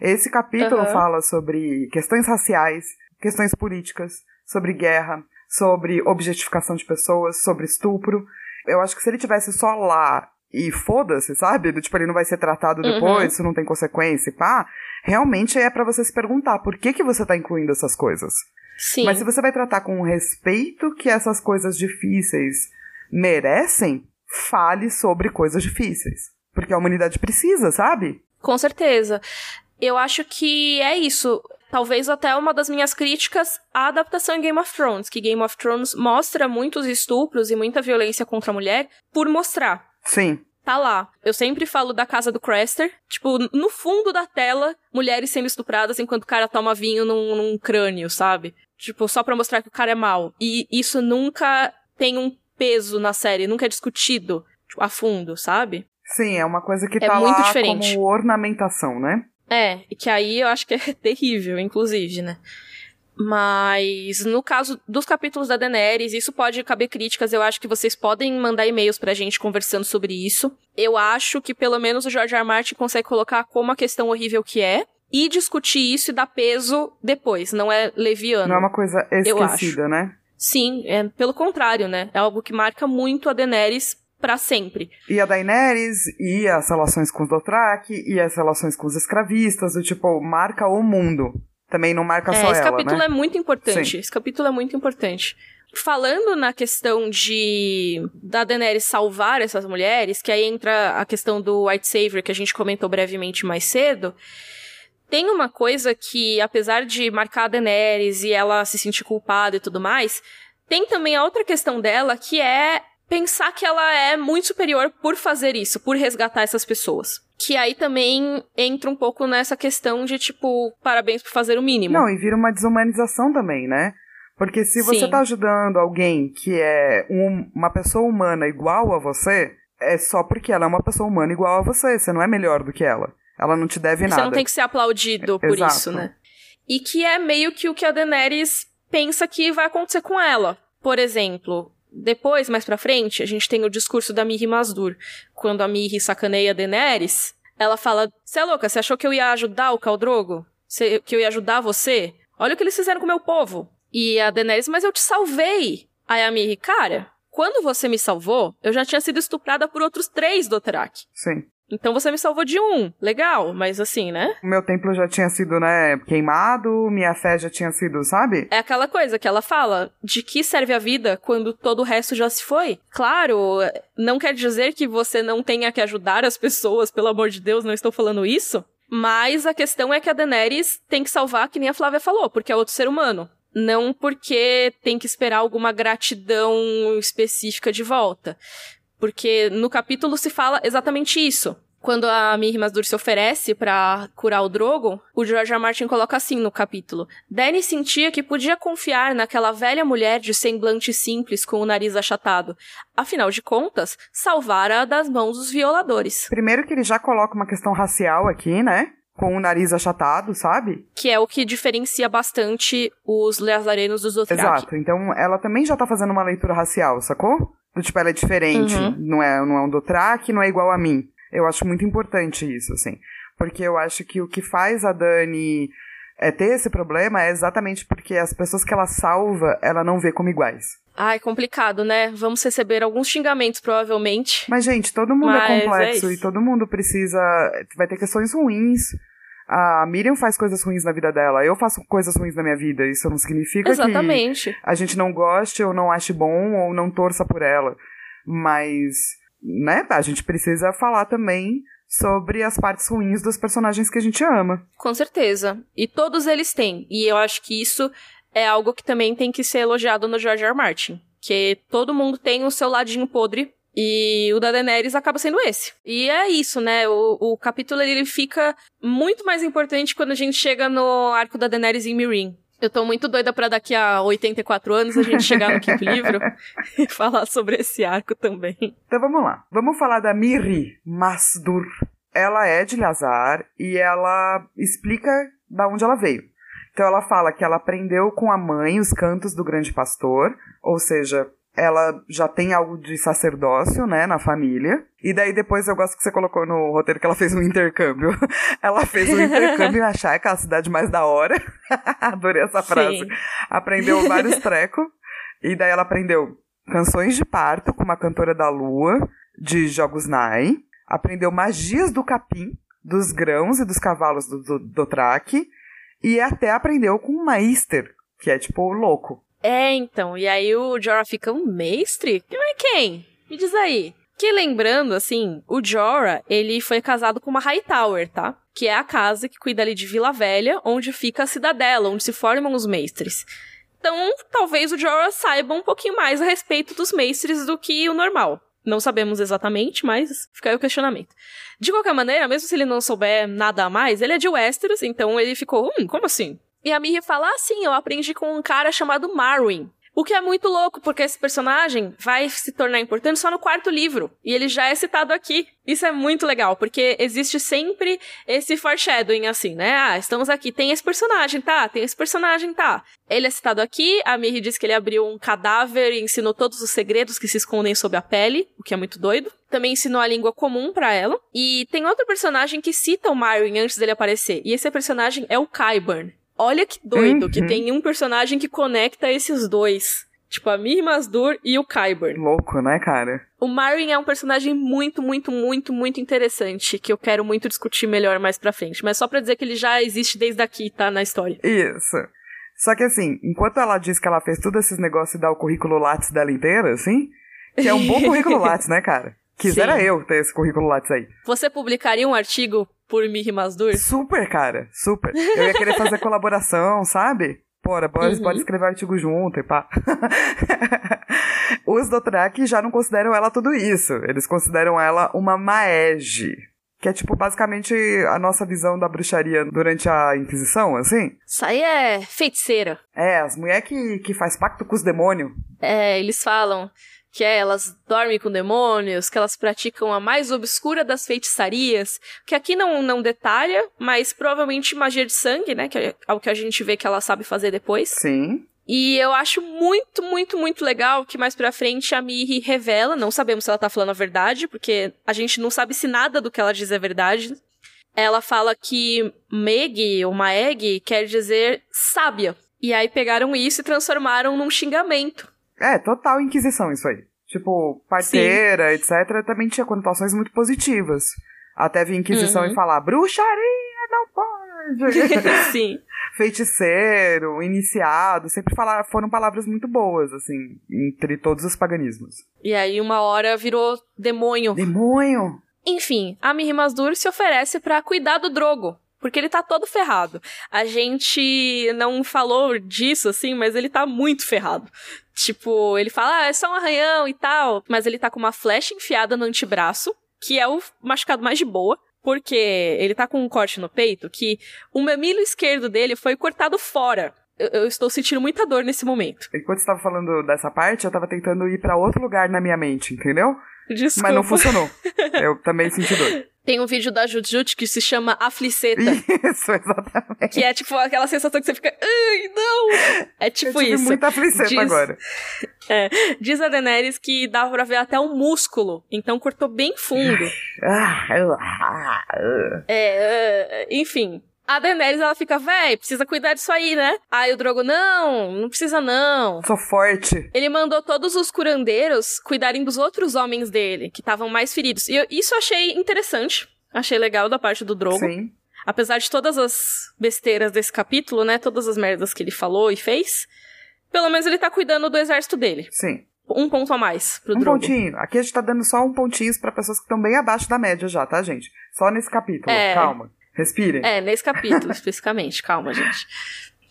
Esse capítulo uhum. fala sobre questões raciais, questões políticas, sobre guerra, sobre objetificação de pessoas, sobre estupro. Eu acho que se ele tivesse só lá e foda-se, sabe? Tipo, ele não vai ser tratado uhum. depois, uhum. isso não tem consequência, pá. Realmente é para você se perguntar por que que você tá incluindo essas coisas. Sim. Mas se você vai tratar com o respeito que essas coisas difíceis merecem, fale sobre coisas difíceis. Porque a humanidade precisa, sabe? Com certeza. Eu acho que é isso. Talvez até uma das minhas críticas à adaptação em Game of Thrones, que Game of Thrones mostra muitos estupros e muita violência contra a mulher por mostrar. Sim. Tá lá. Eu sempre falo da casa do Craster. Tipo, no fundo da tela, mulheres sendo estupradas enquanto o cara toma vinho num, num crânio, sabe? Tipo, só pra mostrar que o cara é mau. E isso nunca tem um peso na série, nunca é discutido tipo, a fundo, sabe? Sim, é uma coisa que é tá muito lá diferente. como ornamentação, né? É, e que aí eu acho que é terrível, inclusive, né? Mas no caso dos capítulos da Daenerys, isso pode caber críticas. Eu acho que vocês podem mandar e-mails pra gente conversando sobre isso. Eu acho que pelo menos o George R. R. Martin consegue colocar como a questão horrível que é e discutir isso e dar peso depois, não é leviano. Não é uma coisa esquecida, né? Sim, é pelo contrário, né? É algo que marca muito a Daenerys para sempre. E a Daenerys, e as relações com os Dothraki, e as relações com os escravistas, do tipo, marca o mundo. Também não marca é, só esse ela, capítulo né? é muito importante. Sim. Esse capítulo é muito importante. Falando na questão de da Daenerys salvar essas mulheres, que aí entra a questão do White Savior que a gente comentou brevemente mais cedo, tem uma coisa que, apesar de marcar a Daenerys e ela se sentir culpada e tudo mais, tem também a outra questão dela, que é pensar que ela é muito superior por fazer isso, por resgatar essas pessoas. Que aí também entra um pouco nessa questão de, tipo, parabéns por fazer o mínimo. Não, e vira uma desumanização também, né? Porque se você Sim. tá ajudando alguém que é um, uma pessoa humana igual a você, é só porque ela é uma pessoa humana igual a você. Você não é melhor do que ela. Ela não te deve nada. Você não tem que ser aplaudido por Exato. isso, né? E que é meio que o que a Daenerys pensa que vai acontecer com ela. Por exemplo, depois, mais pra frente, a gente tem o discurso da Miri Masdur. Quando a Miri sacaneia a Daenerys, ela fala: Você é louca, você achou que eu ia ajudar o Caldrogo? Cê, que eu ia ajudar você? Olha o que eles fizeram com o meu povo. E a Daenerys, mas eu te salvei. Aí a Miri, cara, quando você me salvou, eu já tinha sido estuprada por outros três Dothraki. Sim. Então você me salvou de um. Legal, mas assim, né? O meu templo já tinha sido, né, queimado, minha fé já tinha sido, sabe? É aquela coisa que ela fala: de que serve a vida quando todo o resto já se foi? Claro, não quer dizer que você não tenha que ajudar as pessoas, pelo amor de Deus, não estou falando isso. Mas a questão é que a Daenerys tem que salvar, que nem a Flávia falou, porque é outro ser humano. Não porque tem que esperar alguma gratidão específica de volta. Porque no capítulo se fala exatamente isso. Quando a Mir Masdur se oferece para curar o Drogon, o George R. Martin coloca assim no capítulo: Dany sentia que podia confiar naquela velha mulher de semblante simples com o nariz achatado. Afinal de contas, salvara das mãos dos violadores. Primeiro que ele já coloca uma questão racial aqui, né? com o nariz achatado, sabe? Que é o que diferencia bastante os Lazarenos dos Dothraki. Exato. Então ela também já tá fazendo uma leitura racial, sacou? Do tipo, ela é diferente. Uhum. Não, é, não é um Dothraki, não é igual a mim. Eu acho muito importante isso, assim. Porque eu acho que o que faz a Dani é, ter esse problema é exatamente porque as pessoas que ela salva, ela não vê como iguais. Ai, complicado, né? Vamos receber alguns xingamentos, provavelmente. Mas, gente, todo mundo é Mas é complexo isso. e todo mundo precisa. Vai ter questões ruins. A Miriam faz coisas ruins na vida dela. Eu faço coisas ruins na minha vida. Isso não significa Exatamente. que a gente não goste ou não ache bom ou não torça por ela. Mas, né, a gente precisa falar também sobre as partes ruins dos personagens que a gente ama. Com certeza. E todos eles têm. E eu acho que isso é algo que também tem que ser elogiado no George R. R. Martin. Que todo mundo tem o seu ladinho podre. E o da Daenerys acaba sendo esse. E é isso, né? O, o capítulo ele fica muito mais importante quando a gente chega no arco da Daenerys em Meereen. Eu tô muito doida pra daqui a 84 anos a gente chegar no quinto livro e falar sobre esse arco também. Então vamos lá. Vamos falar da Miri Masdur. Ela é de Lazar e ela explica da onde ela veio. Então ela fala que ela aprendeu com a mãe os cantos do grande pastor, ou seja, ela já tem algo de sacerdócio, né, na família. E daí depois eu gosto que você colocou no roteiro que ela fez um intercâmbio. ela fez um intercâmbio em achar que é a cidade mais da hora. Adorei essa frase. Sim. Aprendeu vários trecos. E daí ela aprendeu canções de parto com uma cantora da lua, de Jogos Nai. Aprendeu magias do capim, dos grãos e dos cavalos do, do, do traque. E até aprendeu com o Maister, que é tipo louco. É, então. E aí o Jorah fica um mestre? Mas quem? Me diz aí. Que lembrando, assim, o Jorah, ele foi casado com uma Hightower, tá? Que é a casa que cuida ali de Vila Velha, onde fica a cidadela, onde se formam os mestres. Então, talvez o Jorah saiba um pouquinho mais a respeito dos mestres do que o normal. Não sabemos exatamente, mas fica aí o questionamento. De qualquer maneira, mesmo se ele não souber nada a mais, ele é de Westeros, então ele ficou, hum, como assim? E a Miri fala, ah, sim, eu aprendi com um cara chamado Marwyn. O que é muito louco, porque esse personagem vai se tornar importante só no quarto livro. E ele já é citado aqui. Isso é muito legal, porque existe sempre esse foreshadowing, assim, né? Ah, estamos aqui, tem esse personagem, tá? Tem esse personagem, tá? Ele é citado aqui, a Miri diz que ele abriu um cadáver e ensinou todos os segredos que se escondem sob a pele, o que é muito doido. Também ensinou a língua comum pra ela. E tem outro personagem que cita o Marwyn antes dele aparecer. E esse personagem é o Qyburn. Olha que doido, Uhum. que tem um personagem que conecta esses dois. Tipo, a Mir Masdur e o Qyburn. Louco, né, cara? O Marwyn é um personagem muito, muito, muito, muito interessante, que eu quero muito discutir melhor mais pra frente. Mas só pra dizer que ele já existe desde aqui, tá? Na história. Isso. Só que assim, enquanto ela diz que ela fez todos esses negócios e dá o currículo Lattes dela inteira, assim, que é um bom currículo Lattes, né, cara? Quisera Sim. eu ter esse currículo Lattes aí. Você publicaria um artigo por Mir Masdur? Super, cara, super. Eu ia querer fazer colaboração, sabe? Bora, bora, Uhum. pode escrever artigo junto e pá. Os Dothraki já não consideram ela tudo isso. Eles consideram ela uma maege. Que é, tipo, basicamente a nossa visão da bruxaria durante a Inquisição, assim. Isso aí é feiticeira. É, as mulheres que, que faz pacto com os demônios. É, eles falam que é, elas dormem com demônios, que elas praticam a mais obscura das feitiçarias, que aqui não, não detalha, mas provavelmente magia de sangue, né, que é o que a gente vê que ela sabe fazer depois. Sim. E eu acho muito, muito, muito legal que mais pra frente a Miri revela, não sabemos se ela tá falando a verdade, porque a gente não sabe se nada do que ela diz é verdade. Ela fala que Meg, ou Maeg, quer dizer sábia. E aí pegaram isso e transformaram num xingamento. É, total Inquisição isso aí. Tipo, parteira, etc., também tinha conotações muito positivas. Até vir Inquisição Uhum. e falar, bruxaria não pode. Sim. Feiticeiro, iniciado, sempre falaram, foram palavras muito boas, assim, entre todos os paganismos. E aí uma hora virou demônio. Demônio! Enfim, a Miri Masdur se oferece pra cuidar do Drogo. Porque ele tá todo ferrado. A gente não falou disso, assim, mas ele tá muito ferrado. Tipo, ele fala, ah, é só um arranhão e tal. Mas ele tá com uma flecha enfiada no antebraço, que é o machucado mais de boa. Porque ele tá com um corte no peito que o mamilo esquerdo dele foi cortado fora. Eu, estou sentindo muita dor nesse momento. Enquanto você tava falando dessa parte, eu tava tentando ir pra outro lugar na minha mente, entendeu? Desculpa. Mas não funcionou. Eu também senti dor. Tem um vídeo da Jujut que se chama Afliceta. Isso, exatamente. Que é tipo aquela sensação que você fica, ai, não! É tipo Eu tive isso. muita afliceta Diz- agora. É, diz a Daenerys que dava pra ver até o músculo, então cortou bem fundo. Ah, ah, ah. É, é, enfim. A Daenerys, ela fica, véi, precisa cuidar disso aí, né? Aí o Drogo, não, não precisa não. Sou forte. Ele mandou todos os curandeiros cuidarem dos outros homens dele, que estavam mais feridos. E eu- isso eu achei interessante. Achei legal da parte do Drogo. Sim. Apesar de todas as besteiras desse capítulo, né? Todas as merdas que ele falou e fez. Pelo menos ele tá cuidando do exército dele. Sim. Um ponto a mais pro Um Drogo. pontinho. Aqui a gente tá dando só um pontinho pra pessoas que estão bem abaixo da média já, tá, gente? Só nesse capítulo. É. Calma. Respirem. É, nesse capítulo especificamente. Calma, gente.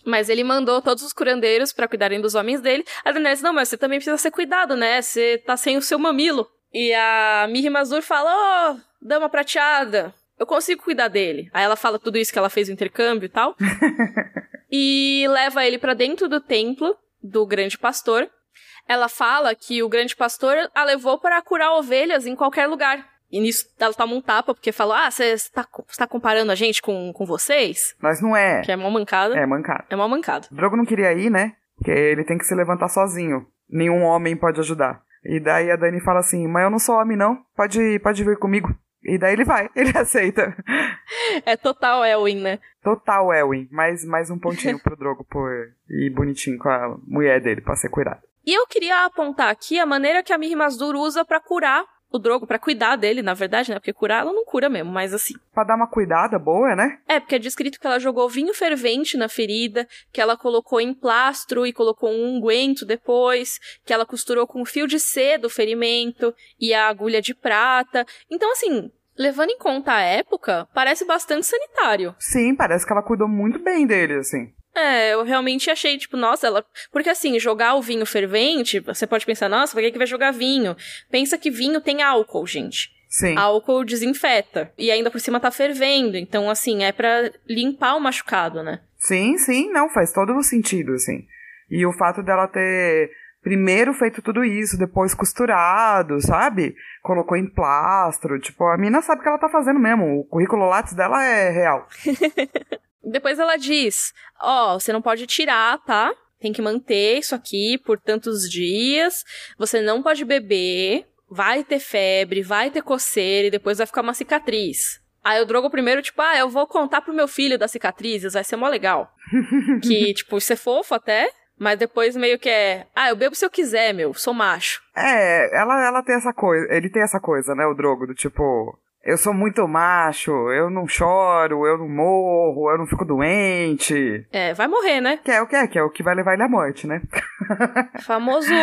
Mas ele mandou todos os curandeiros pra cuidarem dos homens dele. A Daenerys, não, mas você também precisa ser cuidado, né? Você tá sem o seu mamilo. E a Miri Mazur fala, ô, dama prateada, eu consigo cuidar dele. Aí ela fala tudo isso que ela fez o intercâmbio e tal. e leva ele pra dentro do templo do grande pastor. Ela fala que o grande pastor a levou para curar ovelhas em qualquer lugar. E nisso ela toma um tapa, porque falou: Ah, você tá, tá comparando a gente com, com vocês? Mas não é. Que é mó mancada. É mancado. É mó mancada. O Drogo não queria ir, né? Porque ele tem que se levantar sozinho. Nenhum homem pode ajudar. E daí a Dani fala assim: Mas eu não sou homem, não. Pode, pode vir comigo. E daí ele vai, ele aceita. É total Elwin, né? Total Elwin. Mais, mais um pontinho pro Drogo por ir bonitinho com a mulher dele pra ser cuidado. E eu queria apontar aqui a maneira que a Miri Mazdur usa pra curar o Drogo, pra cuidar dele, na verdade, né? Porque curar ela não cura mesmo, mas assim. Pra dar uma cuidada boa, né? É, porque é descrito que ela jogou vinho fervente na ferida, que ela colocou em plastro e colocou um unguento depois, que ela costurou com fio de seda o ferimento e a agulha de prata. Então, assim, levando em conta a época, parece bastante sanitário. Sim, parece que ela cuidou muito bem dele, assim. É, eu realmente achei, tipo, nossa, ela. Porque assim, jogar o vinho fervente, você pode pensar, nossa, pra que, que vai jogar vinho? Pensa que vinho tem álcool, gente. Sim. Álcool desinfeta. E ainda por cima tá fervendo. Então, assim, é pra limpar o machucado, né? Sim, sim, não, faz todo o sentido, assim. E o fato dela ter primeiro feito tudo isso, depois costurado, sabe? Colocou em plastro, tipo, a mina sabe o que ela tá fazendo mesmo. O currículo Lattes dela é real. Depois ela diz: Ó, você não pode tirar, tá? Tem que manter isso aqui por tantos dias. Você não pode beber. Vai ter febre, vai ter coceira e depois vai ficar uma cicatriz. Aí o Drogo primeiro, tipo, ah, eu vou contar pro meu filho das cicatrizes, vai ser mó legal. que, tipo, isso é fofo até, mas depois meio que é, ah, eu bebo se eu quiser, meu, sou macho. É, ela, ela tem essa coisa, ele tem essa coisa, né, o Drogo, do tipo, eu sou muito macho, eu não choro, eu não morro, eu não fico doente. É, vai morrer, né? Que é o que é, que é o que vai levar ele à morte, né? Famoso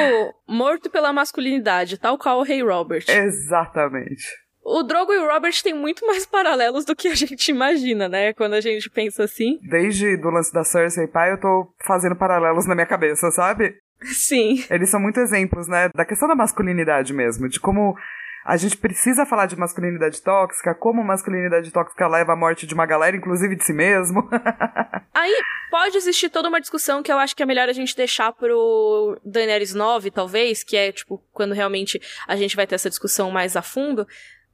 morto pela masculinidade, tal qual o Rei Robert. Exatamente. O Drogo e o Robert têm muito mais paralelos do que a gente imagina, né? Quando a gente pensa assim. Desde do lance da Cersei pai, eu tô fazendo paralelos na minha cabeça, sabe? Sim. Eles são muito exemplos, né? Da questão da masculinidade mesmo, de como a gente precisa falar de masculinidade tóxica, como masculinidade tóxica leva à morte de uma galera, inclusive de si mesmo. Aí pode existir toda uma discussão que eu acho que é melhor a gente deixar pro Daenerys 9, talvez, que é, tipo, quando realmente a gente vai ter essa discussão mais a fundo.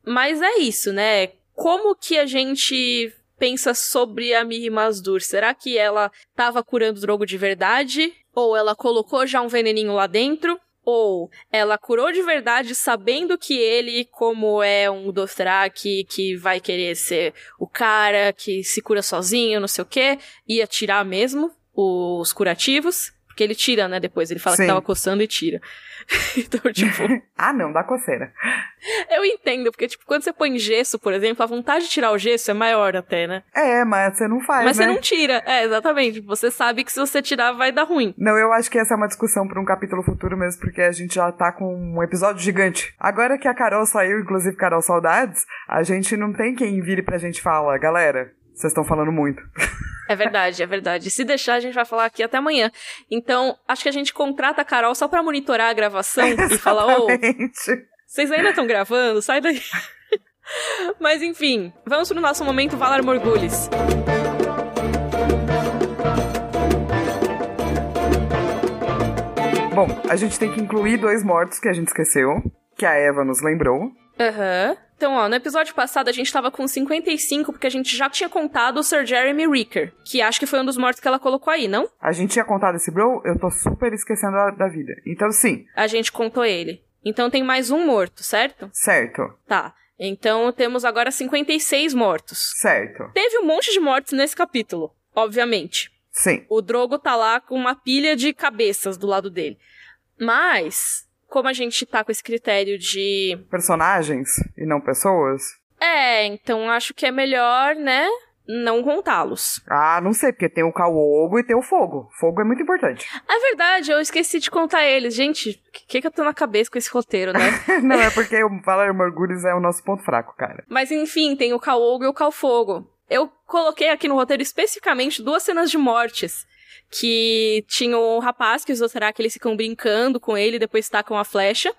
Mas é isso, né? Como que a gente pensa sobre a Miri Mazdur? Será que ela tava curando o Drogo de verdade? Ou ela colocou já um veneninho lá dentro? Ou ela curou de verdade sabendo que ele, como é um Dothraki que vai querer ser o cara que se cura sozinho, não sei o quê, ia tirar mesmo os curativos? Porque ele tira, né, depois. Ele fala Sim. que tava coçando e tira. então, tipo... ah, não, dá coceira. Eu entendo, porque, tipo, quando você põe gesso, por exemplo, a vontade de tirar o gesso é maior até, né? É, mas você não faz, Mas né? você não tira. É, exatamente. Você sabe que se você tirar, vai dar ruim. Não, eu acho que essa é uma discussão para um capítulo futuro mesmo, porque a gente já tá com um episódio gigante. Agora que a Carol saiu, inclusive Carol Saudades, a gente não tem quem vire pra gente falar, galera, vocês estão falando muito. É verdade, é verdade. Se deixar, a gente vai falar aqui até amanhã. Então, acho que a gente contrata a Carol só pra monitorar a gravação e falar, ô, vocês ainda estão gravando? Sai daí. Mas enfim, vamos pro nosso momento Valar Morgulhos. Bom, a gente tem que incluir dois mortos que a gente esqueceu, que a Eva nos lembrou. Aham. Então, ó, no episódio passado a gente tava com 55 porque a gente já tinha contado o Sir Jeremy Ricker, que acho que foi um dos mortos que ela colocou aí, não? A gente tinha contado esse bro, eu tô super esquecendo da, da vida. Então, sim. A gente contou ele. Então tem mais um morto, certo? Certo. Tá. Então temos agora 56 mortos. Certo. Teve um monte de mortos nesse capítulo, obviamente. Sim. O Drogo tá lá com uma pilha de cabeças do lado dele. Mas, como a gente tá com esse critério de. Personagens e não pessoas? É, então acho que é melhor, né? Não contá-los. Ah, não sei, porque tem o Caogo e tem o Fogo. Fogo é muito importante. É verdade, eu esqueci de contar eles. Gente, o que, que eu tô na cabeça com esse roteiro, né? não, é porque o Valar Morgulhos é o nosso ponto fraco, cara. Mas enfim, tem o Caogo e o Calfogo. Eu coloquei aqui no roteiro especificamente duas cenas de mortes. Que tinha o rapaz que os Dothraki eles ficam brincando com ele e depois tacam a flecha.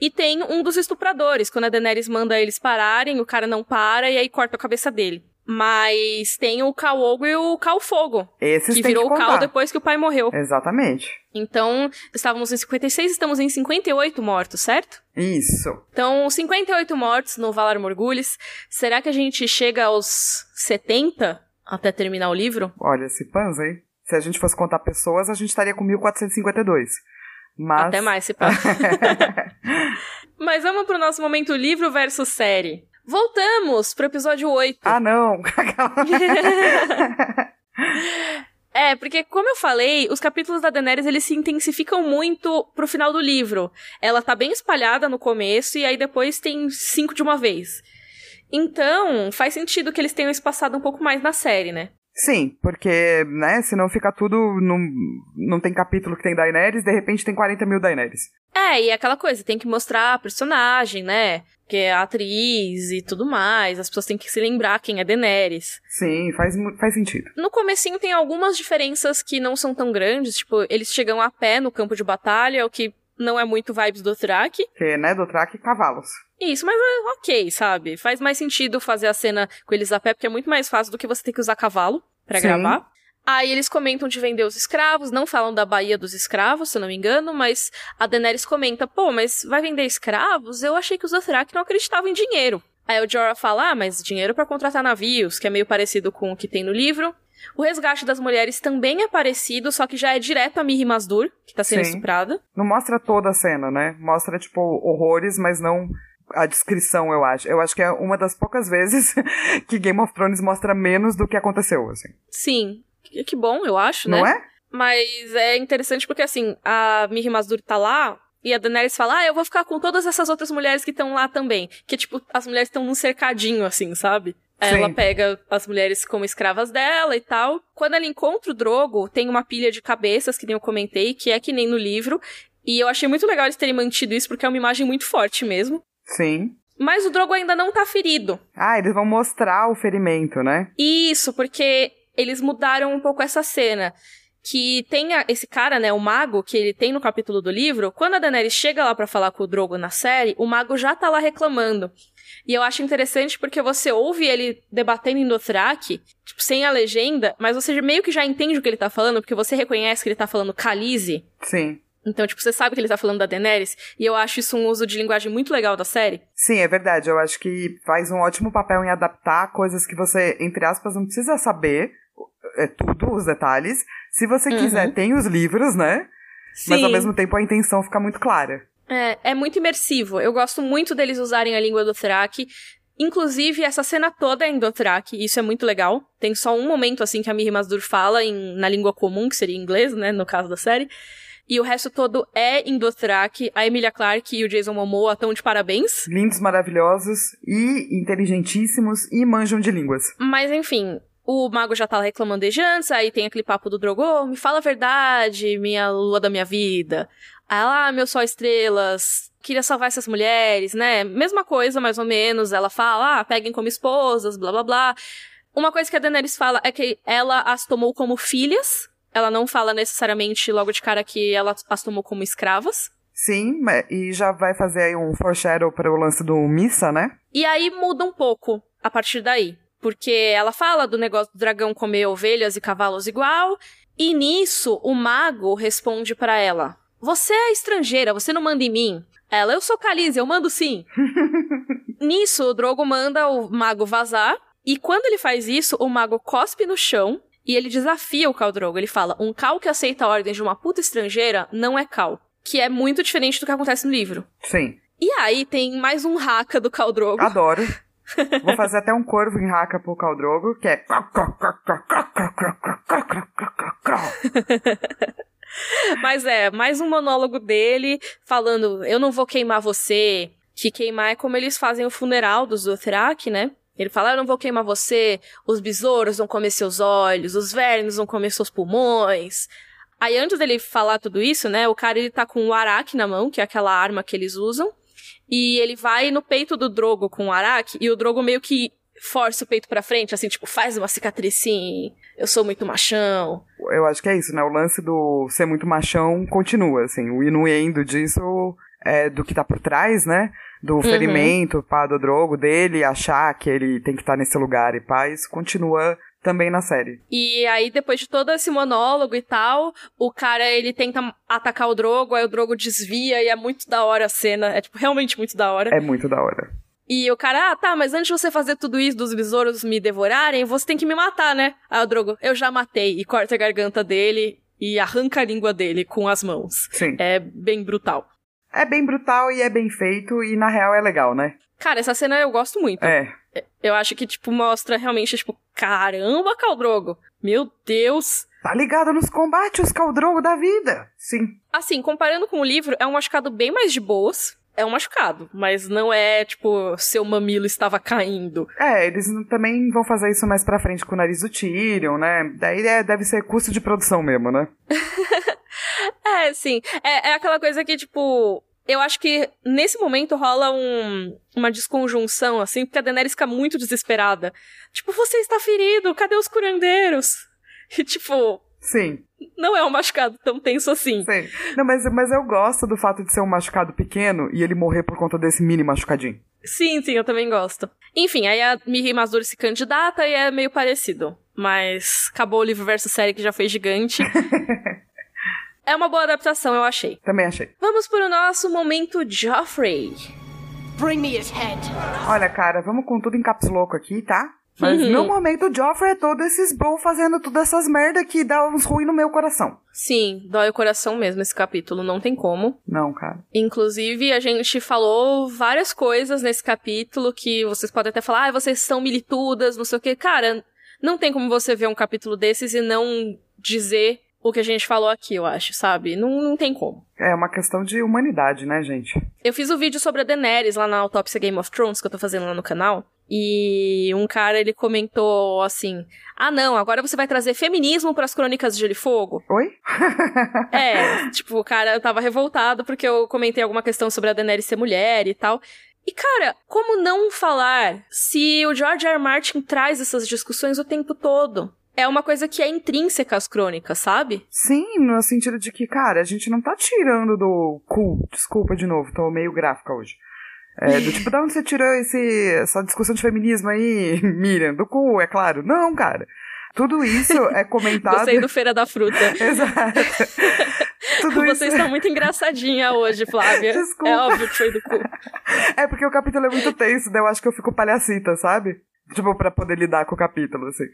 E tem um dos estupradores, quando a Daenerys manda eles pararem, o cara não para e aí corta a cabeça dele. Mas tem o Caogo e o Calfogo. Esses que virou que o Cal depois que o pai morreu. Exatamente. Então, estávamos em 56, estamos em 58 mortos, certo? Isso. Então, 58 mortos no Valar Morgulhos. Será que a gente chega aos 70 até terminar o livro? Olha, esse panza, hein? Se a gente fosse contar pessoas, a gente estaria com 1452. Mas... Até mais, se pá. Mas vamos pro nosso momento livro versus série. Voltamos pro episódio 8. ah, não. É, porque como eu falei, os capítulos da Daenerys eles se intensificam muito pro final do livro. Ela tá bem espalhada no começo e aí depois tem cinco de uma vez. Então, faz sentido que eles tenham espaçado um pouco mais na série, né? Sim, porque, né, senão fica tudo. Não, não tem capítulo que tem Daenerys, de repente tem 40 mil Daenerys. É, e é aquela coisa, tem que mostrar a personagem, né? Que é a atriz e tudo mais. As pessoas têm que se lembrar quem é Daenerys. Sim, faz, faz sentido. No comecinho tem algumas diferenças que não são tão grandes, tipo, eles chegam a pé no campo de batalha, o que não é muito vibes do Thrak. Que, né, do track cavalos. Isso, mas é ok, sabe? Faz mais sentido fazer a cena com eles a pé, porque é muito mais fácil do que você ter que usar cavalo pra Sim. gravar. Aí eles comentam de vender os escravos, não falam da Baía dos Escravos, se eu não me engano, mas a Daenerys comenta, pô, mas vai vender escravos? Eu achei que os Dothraki não acreditavam em dinheiro. Aí o Jorah fala, ah, mas dinheiro pra contratar navios, que é meio parecido com o que tem no livro. O resgate das mulheres também é parecido, só que já é direto a Miri Masdur, que tá sendo Sim. estuprada. Não mostra toda a cena, né? Mostra, tipo, horrores, mas não a descrição, eu acho. Eu acho que é uma das poucas vezes que Game of Thrones mostra menos do que aconteceu, assim. Sim, que bom, eu acho, né? Não é? Mas é interessante porque, assim, a Miri Masdur tá lá e a Daenerys fala, ah, eu vou ficar com todas essas outras mulheres que estão lá também. Que, tipo, as mulheres estão num cercadinho, assim, sabe? Aí Sim. Ela pega as mulheres como escravas dela e tal. Quando ela encontra o Drogo, tem uma pilha de cabeças, que nem eu comentei, que é que nem no livro. E eu achei muito legal eles terem mantido isso, porque é uma imagem muito forte mesmo. Sim. Mas o Drogo ainda não tá ferido. Ah, eles vão mostrar o ferimento, né? Isso, porque eles mudaram um pouco essa cena. Que tem a- esse cara, né, o mago, que ele tem no capítulo do livro. Quando a Daenerys chega lá pra falar com o Drogo na série, o mago já tá lá reclamando. E eu acho interessante porque você ouve ele debatendo em Dothraki, tipo, sem a legenda, mas você meio que já entende o que ele tá falando, porque você reconhece que ele tá falando Khaleesi. Sim. Então, tipo, você sabe que ele tá falando da Daenerys, e eu acho isso um uso de linguagem muito legal da série. Sim, é verdade. Eu acho que faz um ótimo papel em adaptar coisas que você, entre aspas, não precisa saber é, tudo, os detalhes. Se você Uhum. quiser, tem os livros, né? Mas ao mesmo tempo a intenção fica muito clara. É, é muito imersivo. Eu gosto muito deles usarem a língua do Thrak. Inclusive, essa cena toda é em Dothraki, isso é muito legal. Tem só um momento, assim, que a Miri Masdur fala em, na língua comum, que seria inglês, né, no caso da série. E o resto todo é em Dothraki. A Emilia Clarke e o Jason Momoa estão de parabéns. Lindos, maravilhosos e inteligentíssimos e manjam de línguas. Mas, enfim, o mago já tá lá reclamando desde antes, aí tem aquele papo do Drogo, me fala a verdade, minha lua da minha vida. Aí ela, ah, meu sol estrelas, queria salvar essas mulheres, né? Mesma coisa, mais ou menos. Ela fala, ah, peguem como esposas, blá blá blá. Uma coisa que a Daenerys fala é que ela as tomou como filhas. Ela não fala necessariamente logo de cara que ela as tomou como escravas. Sim, e já vai fazer aí um foreshadow para o lance do Missa, né? E aí muda um pouco a partir daí. Porque ela fala do negócio do dragão comer ovelhas e cavalos igual. E nisso, o mago responde pra ela: Você é estrangeira, você não manda em mim. Ela, eu sou Khaleesi, eu mando sim. Nisso, o Drogo manda o mago vazar. E quando ele faz isso, o mago cospe no chão e ele desafia o Khal Drogo. Ele fala: um Khal que aceita ordens de uma puta estrangeira não é Khal. Que é muito diferente do que acontece no livro. Sim. E aí tem mais um Haka do Khal Drogo. Adoro. Vou fazer até um corvo em Haka pro Khal Drogo, que é... Mas é, mais um monólogo dele falando: eu não vou queimar você. Que queimar é como eles fazem o funeral dos Dothraki, né? Ele fala: Eu não vou queimar você, os besouros vão comer seus olhos, os vermes vão comer seus pulmões. Aí, antes dele falar tudo isso, né, o cara ele tá com o Arak na mão, que é aquela arma que eles usam, e ele vai no peito do Drogo com o Arak, e o Drogo meio que força o peito pra frente, assim, tipo, faz uma cicatriz sim, eu sou muito machão. Eu acho que é isso, né? O lance do ser muito machão continua, assim, o inuendo disso é do que tá por trás, né? do uhum. ferimento pá, do Drogo, dele achar que ele tem que estar tá nesse lugar e pá, isso continua também na série. E aí, depois de todo esse monólogo e tal, o cara, ele tenta atacar o Drogo, aí o Drogo desvia e é muito da hora a cena. É, tipo, realmente muito da hora. É muito da hora. E o cara, ah, tá, mas antes de você fazer tudo isso dos besouros me devorarem, você tem que me matar, né? Aí o Drogo, eu já matei. E corta a garganta dele e arranca a língua dele com as mãos. Sim. É bem brutal. É bem brutal e é bem feito, e na real é legal, né? Cara, essa cena eu gosto muito. É. Eu acho que, tipo, mostra realmente, tipo, caramba, Caldrogo. Meu Deus. Tá ligado nos combates, Caldrogo da vida. Sim. Assim, comparando com o livro, é um machucado bem mais de boas. É um machucado, mas não é, tipo, seu mamilo estava caindo. É, eles também vão fazer isso mais pra frente com o nariz do Tyrion, né? Daí é, deve ser custo de produção mesmo, né? É, sim. É, é aquela coisa que, tipo, eu acho que nesse momento rola um, uma desconjunção, assim, porque a Daenerys fica muito desesperada. Tipo, você está ferido, cadê os curandeiros? E, tipo. Sim. Não é um machucado tão tenso assim. Sim. Não, mas, mas eu gosto do fato de ser um machucado pequeno e ele morrer por conta desse mini machucadinho. Sim, sim, eu também gosto. Enfim, aí a Miri Mazur se candidata e é meio parecido. Mas acabou o livro versus série que já foi gigante. É uma boa adaptação, eu achei. Também achei. Vamos para o nosso momento Joffrey. Bring me his head. Olha, cara, vamos com tudo em caps louco aqui, tá? Mas uhum. meu momento Joffrey é todo esses bro fazendo todas essas merda que dá uns ruim no meu coração. Sim, dói o coração mesmo esse capítulo, não tem como. Não, cara. Inclusive, a gente falou várias coisas nesse capítulo que vocês podem até falar, ah, vocês são militudas, não sei o que. Cara, não tem como você ver um capítulo desses e não dizer o que a gente falou aqui, eu acho, sabe? Não, não tem como. É uma questão de humanidade, né, gente? Eu fiz o um vídeo sobre a Daenerys lá na Autópsia Game of Thrones, que eu tô fazendo lá no canal. E um cara, ele comentou assim: Ah, não, agora você vai trazer feminismo para as crônicas de Gelo e Fogo? Oi? é, tipo, o cara tava revoltado porque eu comentei alguma questão sobre a Daenerys ser mulher e tal. E, cara, como não falar se o George R. R. Martin traz essas discussões o tempo todo? É uma coisa que é intrínseca às crônicas, sabe? Sim, no sentido de que, cara, a gente não tá tirando do cu. Desculpa de novo, tô meio gráfica hoje. É, do tipo, de onde você tirou esse, essa discussão de feminismo aí, Miriam? Do cu, é claro. Não, cara. Tudo isso é comentado. Gostei do Feira da Fruta. Exato. Tudo Você isso... está muito engraçadinha hoje, Flávia. Desculpa. É óbvio que foi do cu. É porque o capítulo é muito tenso, daí eu acho que eu fico palhacita, sabe? Tipo, pra poder lidar com o capítulo, assim.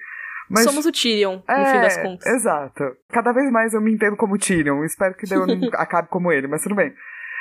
Mas, Somos o Tyrion, no é, fim das contas. Exato. Cada vez mais eu me entendo como Tyrion. Espero que eu não acabe como ele, mas tudo bem.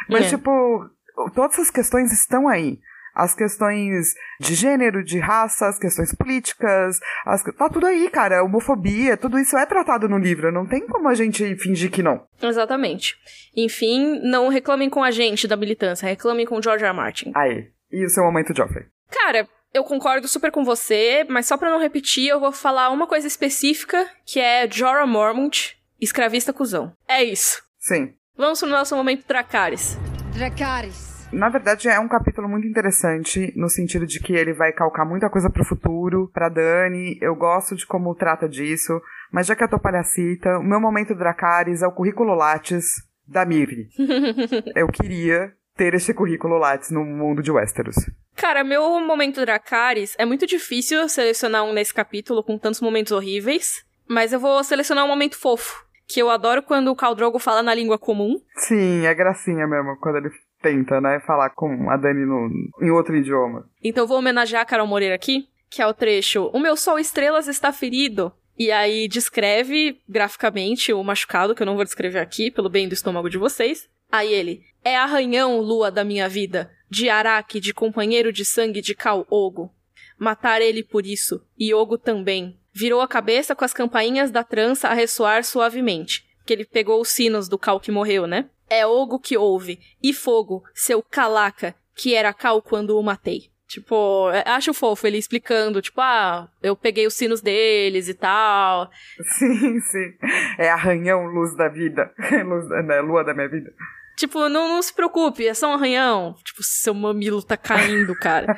Mas, é. tipo, todas essas questões estão aí. As questões de gênero, de raça, as questões políticas, as... tá tudo aí, cara. Homofobia, tudo isso é tratado no livro. Não tem como a gente fingir que não. Exatamente. Enfim, não reclamem com a gente da militância, reclamem com George R. R. Martin. Aí. E o seu momento, Joffrey? Cara, eu concordo super com você, mas só para não repetir, eu vou falar uma coisa específica, que é Jorah Mormont, escravista cuzão. É isso. Sim. Vamos pro nosso momento Dracarys. Dracarys. Na verdade, é um capítulo muito interessante, no sentido de que ele vai calcar muita coisa pro futuro, pra Dani. Eu gosto de como trata disso. Mas já que eu tô palhacita, o meu momento Dracarys é o currículo Lattes da Miri. eu queria ter esse currículo Lattes no mundo de Westeros. Cara, meu momento Dracarys é muito difícil selecionar um nesse capítulo com tantos momentos horríveis, mas eu vou selecionar um momento fofo, que eu adoro quando o Khal Drogo fala na língua comum. Sim, é gracinha mesmo, quando ele tenta, né, falar com a Dani no, em outro idioma. Então vou homenagear a Carol Moreira aqui, que é o trecho O meu sol estrelas está ferido. E aí descreve graficamente o machucado, que eu não vou descrever aqui, pelo bem do estômago de vocês. Aí ele, é arranhão, lua da minha vida, de Araki, de companheiro de sangue de Cal Ogo. Matar ele por isso, e Ogo também. Virou a cabeça com as campainhas da trança a ressoar suavemente, que ele pegou os sinos do Cal que morreu, né? É Ogo que ouve, e fogo, seu calaca, que era Cal quando o matei. Tipo, é, acho fofo ele explicando, tipo, ah, eu peguei os sinos deles e tal. Sim, sim. É arranhão, luz da vida. luz né, lua da minha vida. Tipo, não, não se preocupe, é só um arranhão. Tipo, seu mamilo tá caindo, cara.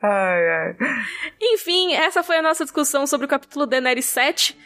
ai, ai. Enfim, essa foi a nossa discussão sobre o capítulo Daenerys 7.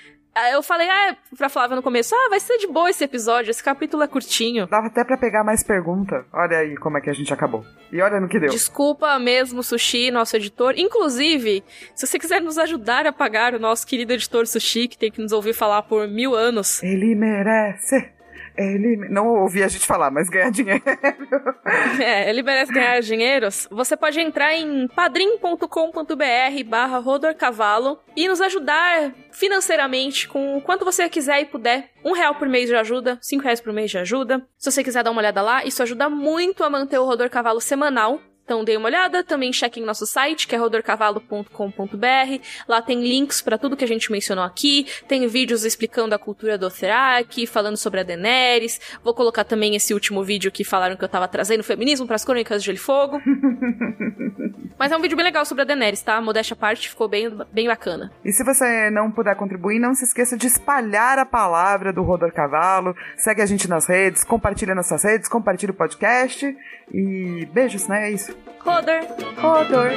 Eu falei, ah, pra Flávia no começo, ah, vai ser de boa esse episódio, esse capítulo é curtinho. Dava até pra pegar mais pergunta. Olha aí como é que a gente acabou. E olha no que deu. Desculpa mesmo, Sushi, nosso editor. Inclusive, se você quiser nos ajudar a pagar o nosso querido editor Sushi, que tem que nos ouvir falar por mil anos. Ele merece. Ele não ouvi a gente falar, mas ganhar dinheiro. é, ele merece ganhar dinheiro. Você pode entrar em padrim.com.br barra rodorcavalo e nos ajudar financeiramente com o quanto você quiser e puder. Um real por mês já ajuda, cinco reais por mês já ajuda. Se você quiser dar uma olhada lá, isso ajuda muito a manter o Rodor Cavalo semanal. Então dê uma olhada, também cheque em nosso site, que é rodorcavalo.com.br. Lá tem links para tudo que a gente mencionou aqui, tem vídeos explicando a cultura do Otheraki, falando sobre a Daenerys. Vou colocar também esse último vídeo que falaram que eu tava trazendo feminismo para as crônicas de Gelo e Fogo. Mas é um vídeo bem legal sobre a Daenerys, tá? Modéstia à parte, ficou bem, bem bacana. E se você não puder contribuir, não se esqueça de espalhar a palavra do Rodor Cavalo. Segue a gente nas redes, compartilha nas suas redes, compartilha o podcast. E beijos, né? É isso. Hodor. Hodor.